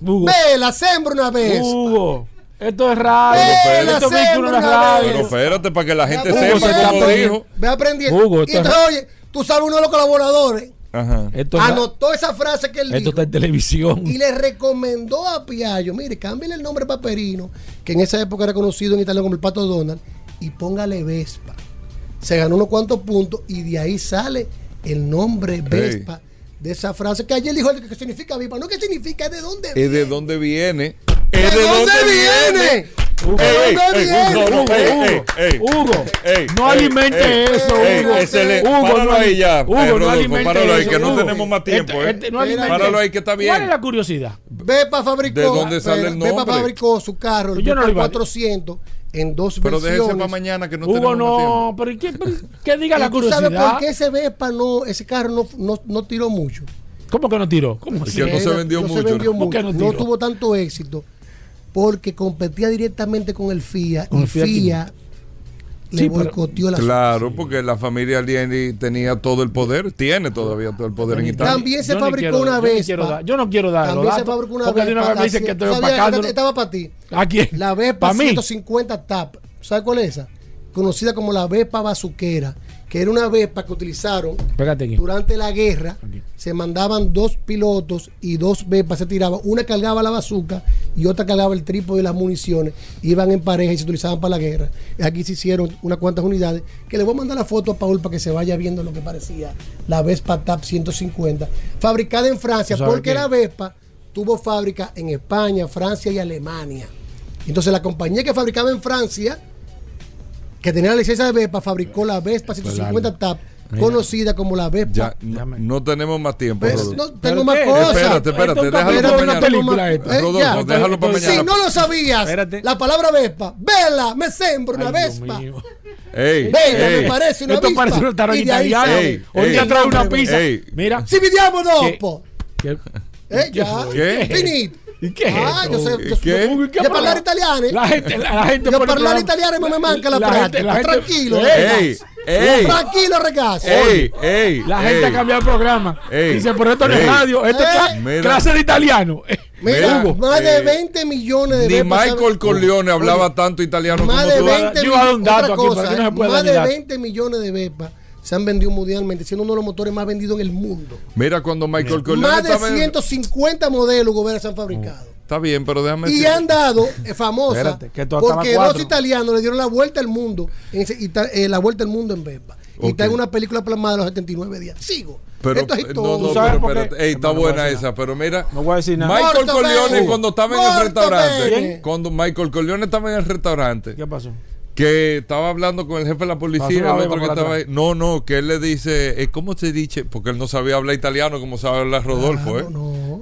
[SPEAKER 13] Vela, sembra una vez.
[SPEAKER 3] Hugo. Esto es radio.
[SPEAKER 13] Vela,
[SPEAKER 3] esto es
[SPEAKER 13] una
[SPEAKER 3] radio.
[SPEAKER 2] Pero espérate para que la gente
[SPEAKER 13] Hugo,
[SPEAKER 2] sepa
[SPEAKER 13] ve
[SPEAKER 2] cómo
[SPEAKER 13] aprendiendo.
[SPEAKER 2] dijo.
[SPEAKER 13] Ve aprendiendo.
[SPEAKER 3] Hugo,
[SPEAKER 13] y
[SPEAKER 3] es-
[SPEAKER 13] entonces, oye, tú sabes uno de los colaboradores.
[SPEAKER 2] Ajá.
[SPEAKER 3] Esto, es-
[SPEAKER 13] Anotó esa frase que él
[SPEAKER 3] esto
[SPEAKER 13] dijo.
[SPEAKER 3] está en televisión.
[SPEAKER 13] Y le recomendó a Piallo, mire, cámbiale el nombre Paperino, que en esa época era conocido en Italia como el Pato Donald, y póngale Vespa. Se ganó unos cuantos puntos y de ahí sale el nombre Vespa de esa frase que ayer dijo el que significa Vespa. No que significa, es de dónde
[SPEAKER 2] ¿Es de dónde viene? ¿Es
[SPEAKER 13] ¿De dónde viene? ¿De
[SPEAKER 2] Ey,
[SPEAKER 13] dónde viene?
[SPEAKER 2] No, no,
[SPEAKER 3] Hugo,
[SPEAKER 2] ey,
[SPEAKER 3] Hugo,
[SPEAKER 2] ey, ey,
[SPEAKER 3] Hugo,
[SPEAKER 2] ey,
[SPEAKER 3] no
[SPEAKER 2] ey,
[SPEAKER 3] alimente
[SPEAKER 2] ey,
[SPEAKER 3] eso,
[SPEAKER 2] ey,
[SPEAKER 3] Hugo. Hugo,
[SPEAKER 2] Páralo
[SPEAKER 3] no
[SPEAKER 2] ahí ya.
[SPEAKER 3] Hugo,
[SPEAKER 2] eh,
[SPEAKER 3] no
[SPEAKER 2] Rodolfo,
[SPEAKER 3] alimente
[SPEAKER 2] páralo ahí, que no
[SPEAKER 3] Hugo.
[SPEAKER 2] tenemos más tiempo.
[SPEAKER 3] Este-
[SPEAKER 2] eh.
[SPEAKER 3] este no
[SPEAKER 2] Páralo ahí, que está bien.
[SPEAKER 3] ¿Cuál es la curiosidad?
[SPEAKER 13] Vespa fabricó,
[SPEAKER 2] ¿De dónde sale el nombre?
[SPEAKER 13] fabricó su carro, el
[SPEAKER 3] no iba a-
[SPEAKER 13] 400, en dos
[SPEAKER 2] Pero déjese
[SPEAKER 13] versiones.
[SPEAKER 2] para mañana que no
[SPEAKER 3] Hugo,
[SPEAKER 2] tenemos más
[SPEAKER 3] no,
[SPEAKER 2] tiempo.
[SPEAKER 3] pero ¿y ¿qué, pero qué diga la
[SPEAKER 13] ¿Y tú sabes
[SPEAKER 3] curiosidad?
[SPEAKER 13] por qué ese Vespa no, ese carro no, no, no tiró mucho?
[SPEAKER 3] ¿Cómo que no tiró? ¿Cómo así?
[SPEAKER 2] que no se vendió
[SPEAKER 13] no
[SPEAKER 2] mucho,
[SPEAKER 13] Se vendió
[SPEAKER 2] ¿no?
[SPEAKER 3] ¿Por qué
[SPEAKER 13] mucho,
[SPEAKER 3] no
[SPEAKER 13] no,
[SPEAKER 3] tiró?
[SPEAKER 13] tuvo tanto éxito porque competía directamente con el FIA
[SPEAKER 3] Con
[SPEAKER 13] y
[SPEAKER 3] el
[SPEAKER 13] FIA le
[SPEAKER 3] Sí,
[SPEAKER 13] boicoteó la
[SPEAKER 2] Claro, porque la familia Alieni tenía todo el poder, tiene todavía todo el poder en Italia.
[SPEAKER 13] También se fabricó
[SPEAKER 3] quiero-
[SPEAKER 13] una
[SPEAKER 3] yo dar- yo no quiero dar
[SPEAKER 13] También se fabricó una
[SPEAKER 3] porque de una vez me dicen que opacándolo.
[SPEAKER 13] Estaba para ti.
[SPEAKER 3] ¿A quién?
[SPEAKER 13] La Vespa
[SPEAKER 3] ¿Pa' mí?
[SPEAKER 13] 150 TAP. ¿Sabes cuál es esa? Conocida como la Vespa bazuquera, que era una Vespa que utilizaron durante la guerra. Se mandaban dos pilotos y dos Vespas se tiraban. Una cargaba la bazuca y otra cargaba el trípode y las municiones. Iban en pareja y se utilizaban para la guerra. Aquí se hicieron unas cuantas unidades. Que le voy a mandar la foto a Paul para que se vaya viendo lo que parecía la Vespa TAP 150. Fabricada en Francia,
[SPEAKER 3] ¿Tú sabes
[SPEAKER 13] porque
[SPEAKER 3] qué?
[SPEAKER 13] la Vespa tuvo fábrica en España, Francia y Alemania. Entonces la compañía que fabricaba en Francia, que tenía la licencia de Vespa, fabricó la Vespa 150 TAP,
[SPEAKER 3] Mira.
[SPEAKER 13] conocida como la Vespa.
[SPEAKER 2] Ya, no, no tenemos más tiempo.
[SPEAKER 13] Pues, no,
[SPEAKER 3] ¿Pero
[SPEAKER 13] tengo más
[SPEAKER 3] qué?
[SPEAKER 13] cosas.
[SPEAKER 2] Espérate, espérate,
[SPEAKER 3] Esto
[SPEAKER 2] déjalo para mañana.
[SPEAKER 3] película.
[SPEAKER 13] Eh,
[SPEAKER 2] Rodolfo,
[SPEAKER 13] ya.
[SPEAKER 2] déjalo para
[SPEAKER 13] Si
[SPEAKER 2] mañana.
[SPEAKER 13] no lo sabías,
[SPEAKER 3] Espérate.
[SPEAKER 13] la palabra Vespa, vela, me sembro una
[SPEAKER 3] Ay,
[SPEAKER 13] Vespa.
[SPEAKER 2] Ey, ey,
[SPEAKER 13] me parece una
[SPEAKER 3] Esto parece Hoy
[SPEAKER 2] ey.
[SPEAKER 3] día trae una pizza.
[SPEAKER 2] Ey.
[SPEAKER 3] Mira.
[SPEAKER 13] Si vediamo
[SPEAKER 3] ¿Qué?
[SPEAKER 13] dopo.
[SPEAKER 3] ¿Qué?
[SPEAKER 13] Eh, ya.
[SPEAKER 2] ¿Qué?
[SPEAKER 13] Finito.
[SPEAKER 3] ¿Y qué es
[SPEAKER 13] Ah, yo sé. Yo,
[SPEAKER 2] ¿Qué?
[SPEAKER 13] yo,
[SPEAKER 3] ¿qué
[SPEAKER 13] de
[SPEAKER 3] habla?
[SPEAKER 13] parlare italiano.
[SPEAKER 3] La gente, la, la gente
[SPEAKER 13] Yo
[SPEAKER 3] programa-
[SPEAKER 13] italiano me manca la,
[SPEAKER 3] La gente-
[SPEAKER 13] práctica. Tranquilo,
[SPEAKER 3] Ey,
[SPEAKER 2] ey.
[SPEAKER 13] Tranquilo, ragazzi.
[SPEAKER 2] ey, ey,
[SPEAKER 3] La gente
[SPEAKER 2] ey.
[SPEAKER 3] ha cambiado el programa.
[SPEAKER 2] Ey.
[SPEAKER 3] Dice, pero esto no es radio, esto es
[SPEAKER 2] Mira.
[SPEAKER 3] clase de italiano.
[SPEAKER 13] Mira,
[SPEAKER 2] Hugo,
[SPEAKER 13] más de
[SPEAKER 2] eh,
[SPEAKER 13] 20 millones de
[SPEAKER 2] Ni
[SPEAKER 13] han-
[SPEAKER 2] Michael Corleone hablaba tanto italiano
[SPEAKER 13] Más
[SPEAKER 2] como
[SPEAKER 13] de
[SPEAKER 2] tú.
[SPEAKER 13] 20
[SPEAKER 3] Yo iba a dar un dato aquí,
[SPEAKER 13] cosa,
[SPEAKER 3] pero aquí no se
[SPEAKER 13] eh, más de
[SPEAKER 3] ni dato.
[SPEAKER 13] 20 millones de Vespas se han vendido mundialmente, siendo uno de los motores más vendidos en el mundo.
[SPEAKER 2] Mira cuando Michael Corleone
[SPEAKER 13] Más de
[SPEAKER 2] estaba en-
[SPEAKER 13] 150 modelos Gobera se han fabricado.
[SPEAKER 2] Está bien, pero déjame
[SPEAKER 13] Y
[SPEAKER 2] decir-
[SPEAKER 13] han dado eh, famosa
[SPEAKER 3] Espérate, que
[SPEAKER 13] porque dos
[SPEAKER 3] cuatro.
[SPEAKER 13] italianos le dieron la vuelta al mundo, en ese- y ta- eh, la vuelta al mundo en Vespa. Y está en una película plasmada de los 79 días. Sigo.
[SPEAKER 2] Pero,
[SPEAKER 13] Esto es
[SPEAKER 2] eh,
[SPEAKER 13] todo.
[SPEAKER 2] no, no,
[SPEAKER 3] sabes
[SPEAKER 2] pero. Ey, está
[SPEAKER 3] No,
[SPEAKER 2] buena
[SPEAKER 3] decir
[SPEAKER 2] esa, pero mira.
[SPEAKER 3] No voy a decir nada.
[SPEAKER 2] Michael Corleone cuando estaba en el restaurante, cuando Michael Corleone estaba en el restaurante,
[SPEAKER 3] ¿Qué pasó?
[SPEAKER 2] Que estaba hablando con el jefe de la policía, el otro que estaba ahí.
[SPEAKER 3] atrás.
[SPEAKER 2] No, no, que él le dice, eh, ¿cómo se dice? Porque él no sabía hablar italiano como sabe hablar Rodolfo, ¿eh?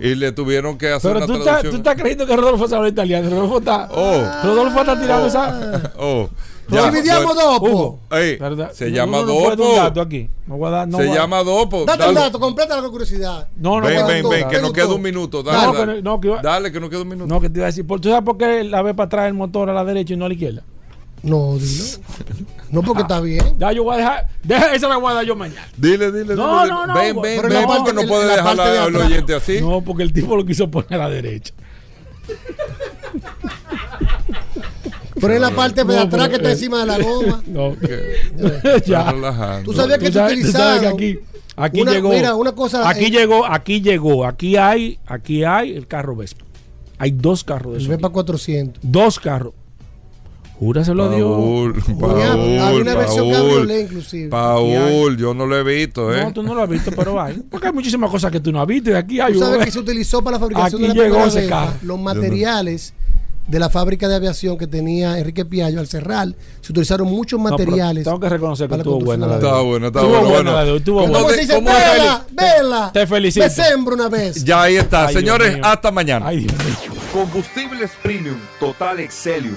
[SPEAKER 2] Y le tuvieron que hacer
[SPEAKER 3] Pero
[SPEAKER 2] una
[SPEAKER 3] tú estás,
[SPEAKER 2] traducción.
[SPEAKER 3] tú estás creyendo que Rodolfo sabe italiano. Rodolfo está.
[SPEAKER 2] Oh.
[SPEAKER 3] Rodolfo está tirando esa.
[SPEAKER 2] Oh,
[SPEAKER 13] Si vediamo dopo.
[SPEAKER 3] Hugo.
[SPEAKER 2] Ey,
[SPEAKER 3] ¿verdad?
[SPEAKER 2] se
[SPEAKER 3] No,
[SPEAKER 2] llama
[SPEAKER 3] no, no un
[SPEAKER 2] Dopo.
[SPEAKER 3] dato aquí. No voy a dar- no
[SPEAKER 2] se
[SPEAKER 3] voy a-
[SPEAKER 2] llama Dopo.
[SPEAKER 13] Date un
[SPEAKER 2] Dale.
[SPEAKER 13] dato, completa la curiosidad.
[SPEAKER 3] No, no
[SPEAKER 2] ven, ven, ven, que nos queda un minuto. Dale,
[SPEAKER 3] No,
[SPEAKER 2] dale.
[SPEAKER 3] que no, que iba-
[SPEAKER 2] Dale, que nos queda un minuto.
[SPEAKER 3] No, que te iba a decir. ¿Por- ¿Tú sabes por qué la Vespa trae el motor a la derecha y no a la izquierda?
[SPEAKER 13] No, dilo. No, porque está bien.
[SPEAKER 3] Ya yo voy a dejar. Deja, esa la voy a dar yo mañana.
[SPEAKER 2] Dile, dile,
[SPEAKER 3] No,
[SPEAKER 2] dile.
[SPEAKER 3] no, no,
[SPEAKER 2] Ven, ven,
[SPEAKER 13] Pero
[SPEAKER 2] ven, porque no puede dejar
[SPEAKER 13] de
[SPEAKER 2] al oyente así.
[SPEAKER 3] No, porque el tipo lo quiso poner a la derecha.
[SPEAKER 13] Pero en la parte de
[SPEAKER 3] No,
[SPEAKER 13] atrás que está
[SPEAKER 3] eh,
[SPEAKER 13] encima de la goma.
[SPEAKER 3] No, ya.
[SPEAKER 13] Tú sabías que
[SPEAKER 3] Tú sabes que
[SPEAKER 13] utilizaron.
[SPEAKER 3] aquí, aquí
[SPEAKER 13] una-
[SPEAKER 3] llegó.
[SPEAKER 13] Mira, una cosa.
[SPEAKER 3] Aquí
[SPEAKER 13] eh,
[SPEAKER 3] llegó, aquí llegó. Aquí hay, aquí hay el carro Vespa. Hay dos carros de.
[SPEAKER 13] Vespa
[SPEAKER 3] aquí.
[SPEAKER 13] 400.
[SPEAKER 3] Dos carros. Júraselo a Dios.
[SPEAKER 2] Paul, Paul,
[SPEAKER 13] una versión
[SPEAKER 2] Paul,
[SPEAKER 13] cabriolet, inclusive.
[SPEAKER 2] Paul, yo no lo he visto, ¿eh?
[SPEAKER 3] No, tú no lo has visto, pero hay. Porque hay muchísimas cosas que tú no has visto. Y aquí hay
[SPEAKER 13] Tú sabes que se utilizó para la fabricación
[SPEAKER 3] Aquí
[SPEAKER 13] de la
[SPEAKER 3] llegó ese carro.
[SPEAKER 13] Los materiales de la fábrica de aviación que tenía Enrique Piallo al cerrar, se utilizaron muchos
[SPEAKER 3] No,
[SPEAKER 13] materiales.
[SPEAKER 3] tengo que reconocer que estuvo buena la
[SPEAKER 2] Está bueno, está
[SPEAKER 3] Estuvo
[SPEAKER 2] bueno.
[SPEAKER 3] buena
[SPEAKER 2] bueno.
[SPEAKER 3] la de- estuvo
[SPEAKER 2] ¿Cómo
[SPEAKER 3] buena.
[SPEAKER 13] ¿Cómo
[SPEAKER 2] te-
[SPEAKER 13] se dice?
[SPEAKER 2] cómo
[SPEAKER 13] Vela, vela.
[SPEAKER 3] Te felicito.
[SPEAKER 13] Me sembro una vez.
[SPEAKER 2] Ya ahí está,
[SPEAKER 3] Ay,
[SPEAKER 2] señores, hasta mañana.
[SPEAKER 3] Ay, Dios mío.
[SPEAKER 14] Combustibles Premium Total Excelium